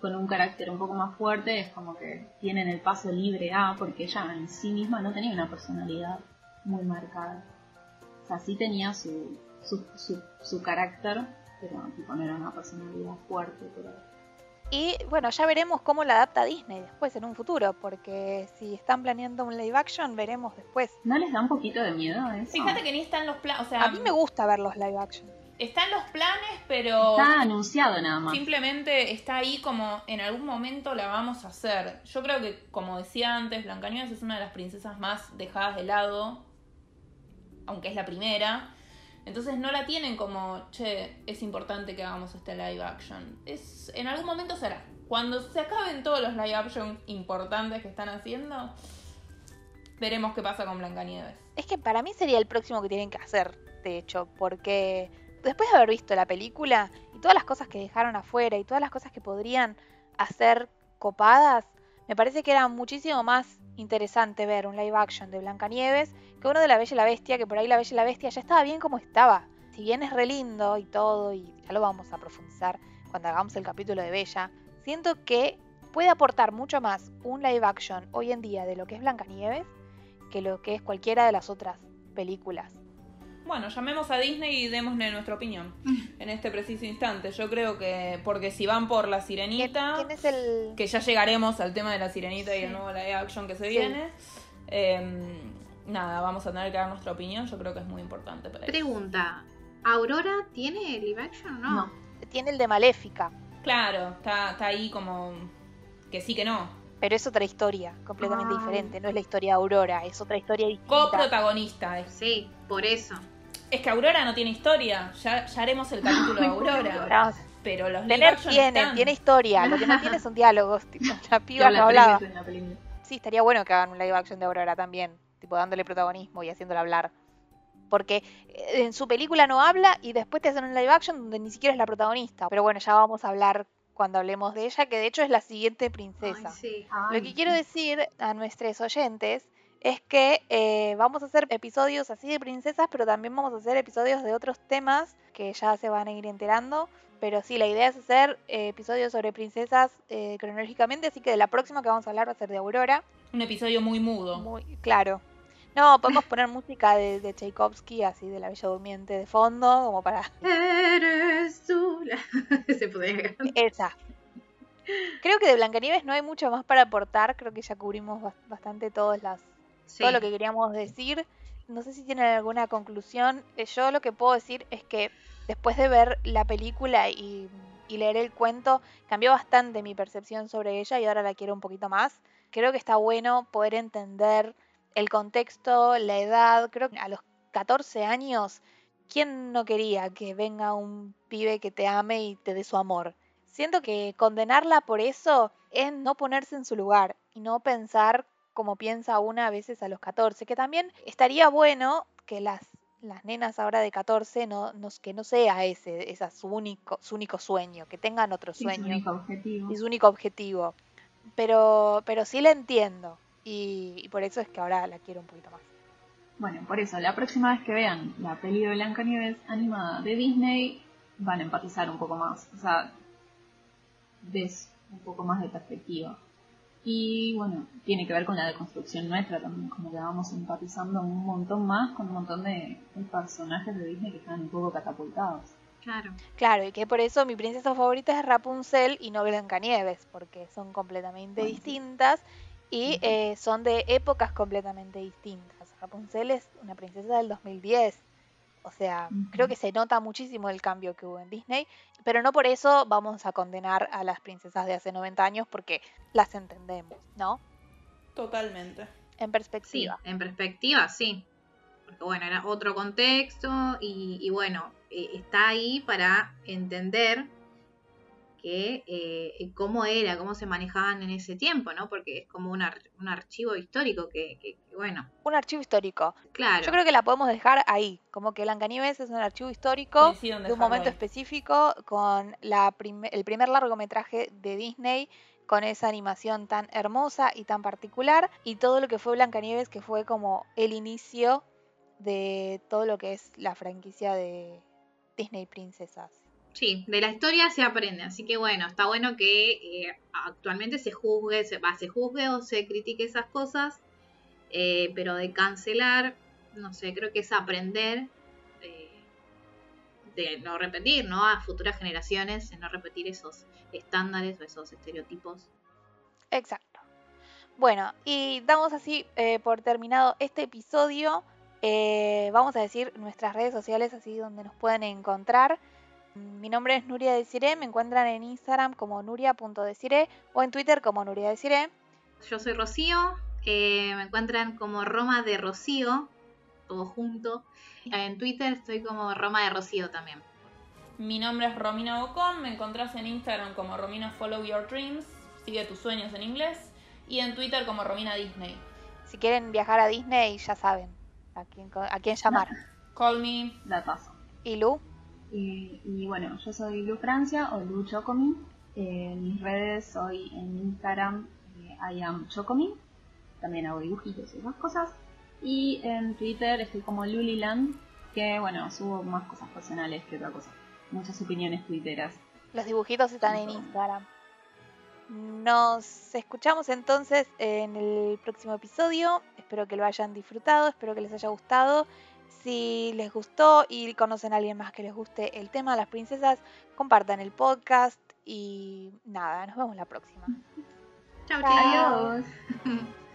con un carácter un poco más fuerte, es como que tienen el paso libre a, porque ella en sí misma no tenía una personalidad muy marcada. O sea, sí tenía su, su, su, su carácter, pero tipo no era una personalidad fuerte, pero Y bueno, ya veremos cómo la adapta Disney después en un futuro, porque si están planeando un live action, veremos después. ¿no les da un poquito de miedo eso? Fíjate que ni están los planes, o sea, A mí me gusta ver los live action. están los planes, pero Está anunciado nada más. simplemente está ahí como en algún momento la vamos a hacer. Yo creo que, como decía antes, Blancanieves es una de las princesas más dejadas de lado, aunque es la primera. Entonces no la tienen como, che, es importante que hagamos este live action. Es, en algún momento será. Cuando se acaben todos los live action importantes que están haciendo, veremos qué pasa con Blancanieves. Es que para mí sería el próximo que tienen que hacer, de hecho, porque después de haber visto la película y todas las cosas que dejaron afuera y todas las cosas que podrían hacer copadas, me parece que era muchísimo más interesante ver un live action de Blancanieves que uno de La Bella y la Bestia, que por ahí La Bella y la Bestia ya estaba bien como estaba. Si bien es re lindo y todo, y ya lo vamos a profundizar cuando hagamos el capítulo de Bella, siento que puede aportar mucho más un live action hoy en día de lo que es Blancanieves que lo que es cualquiera de las otras películas. Bueno, llamemos a Disney y démosle nuestra opinión en este preciso instante. Yo creo que, porque si van por la ¿Quién, sirenita, quién es el...? que ya llegaremos al tema de la sirenita y el nuevo live action que se Sí. viene, eh, nada, vamos a tener que dar nuestra opinión. Yo creo que es muy importante para. Pregunta, ¿Aurora tiene live action o no? No. Tiene el de Maléfica, Claro, está, está ahí como que sí que no. pero es otra historia, completamente Ay. diferente. No es la historia de Aurora, es otra historia distinta. Coprotagonista. Sí, por eso. Es que Aurora no tiene historia. Ya, ya haremos el capítulo de Aurora. Pero los live tener action tiene, están. tiene historia. Lo que no tiene son diálogos. Tipo, la Que piba no hablaba. Sí, estaría bueno que hagan un live action de Aurora también. Tipo, dándole protagonismo y haciéndola hablar. Porque eh, en su película no habla y después te hacen un live action donde ni siquiera es la protagonista. Pero bueno, ya vamos a hablar cuando hablemos de ella, que de hecho es la siguiente princesa. Ay, sí. Lo que quiero decir a nuestros oyentes es que eh, vamos a hacer episodios así de princesas, pero también vamos a hacer episodios de otros temas que ya se van a ir enterando. Pero sí, la idea es hacer eh, episodios sobre princesas eh, cronológicamente, así que de la próxima que vamos a hablar va a ser de Aurora. Un episodio muy mudo. Muy claro. No, podemos poner música de, de Tchaikovsky, así de la Bella Durmiente de fondo, como para Eres tú la... Se podría esa. Creo que de Blancanieves no hay mucho más para aportar, creo que ya cubrimos bas- bastante todas las, Todo lo que queríamos decir. No sé si tienen alguna conclusión. Eh, Yo lo que puedo decir es que después de ver la película y, y leer el cuento, cambió bastante mi percepción sobre ella y ahora la quiero un poquito más. Creo que está bueno poder entender el contexto, la edad. Creo que a los 14 años, ¿quién no quería que venga un pibe que te ame y te dé su amor? Siento que condenarla por eso es no ponerse en su lugar y no pensar como piensa una a veces a los 14, que también estaría bueno que las, las nenas ahora de 14 no, no- que no sea ese, esa su único, su único sueño, que tengan otro Sí, su sueño único objetivo. y su único objetivo. Pero, pero sí la entiendo y, y por eso es que ahora la quiero un poquito más. Bueno, por eso, la próxima vez que vean la peli de Blancanieves animada de Disney, van a empatizar un poco más. O sea, ves un poco más de perspectiva. Y bueno, tiene que ver con la deconstrucción nuestra también, como que vamos empatizando un montón más con un montón de, de personajes de Disney que están un poco catapultados. Claro. Claro, y que por eso mi princesa favorita es Rapunzel y no Blancanieves, porque son completamente Bueno, sí. distintas y eh, son de épocas completamente distintas. Rapunzel es una princesa del 2010, o sea, creo que se nota muchísimo el cambio que hubo en Disney, pero no por eso vamos a condenar a las princesas de hace 90 años porque las entendemos, ¿no? Totalmente. En Sí, perspectiva. en perspectiva, sí. porque bueno, era otro contexto y, y bueno, eh, está ahí para entender que eh, cómo era, cómo se manejaban en ese tiempo, ¿no? Porque es como un, ar- un archivo histórico que, que- que, bueno, Un archivo histórico. claro. Yo creo que la podemos dejar ahí, como que Blancanieves es un archivo histórico de un momento ahí. específico con la el primer largometraje de Disney con esa animación tan hermosa y tan particular y todo lo que fue Blancanieves que fue como el inicio de todo lo que es la franquicia de Disney Princesas. Sí, de la historia se aprende, así que bueno, está bueno que eh, actualmente se juzgue, se, va, se juzgue o se critique esas cosas, eh, pero de cancelar, no sé, creo que es aprender eh, de no repetir, ¿no? A futuras generaciones, de no repetir esos estándares o esos estereotipos. Exacto. Bueno, y damos así por terminado este episodio. Vamos a decir nuestras redes sociales, así donde nos pueden encontrar. Mi nombre es Nuria Desiré, me encuentran en Instagram como nuria.desiré o en Twitter como Nuria Desiré. Yo soy Rocío, eh, me encuentran como Roma de Rocío, todo junto. En Twitter estoy como Roma de Rocío también. Mi nombre es Romina Bocón, me encontrás en Instagram como Romina Follow Your Dreams, sigue tus sueños en inglés, y en Twitter como Romina Disney. Si quieren viajar a Disney, ya saben a quién, co- a quién llamar. Call me. Datazo. ¿Y Lu? Y, y bueno, yo soy Lu Francia o Lu Chocomi. Eh, en mis redes soy en Instagram eh, I am Chocomi. También hago dibujitos y esas cosas. Y en Twitter estoy como Luliland, que bueno, subo más cosas personales que otra cosa. Muchas opiniones twitteras. Los dibujitos están en Instagram. Nos escuchamos entonces en el próximo episodio. Espero que lo hayan disfrutado, espero que les haya gustado. Si les gustó y conocen a alguien más que les guste el tema de las princesas, compartan el podcast y nada, nos vemos la próxima. Chau, Chao. chicos. Adiós.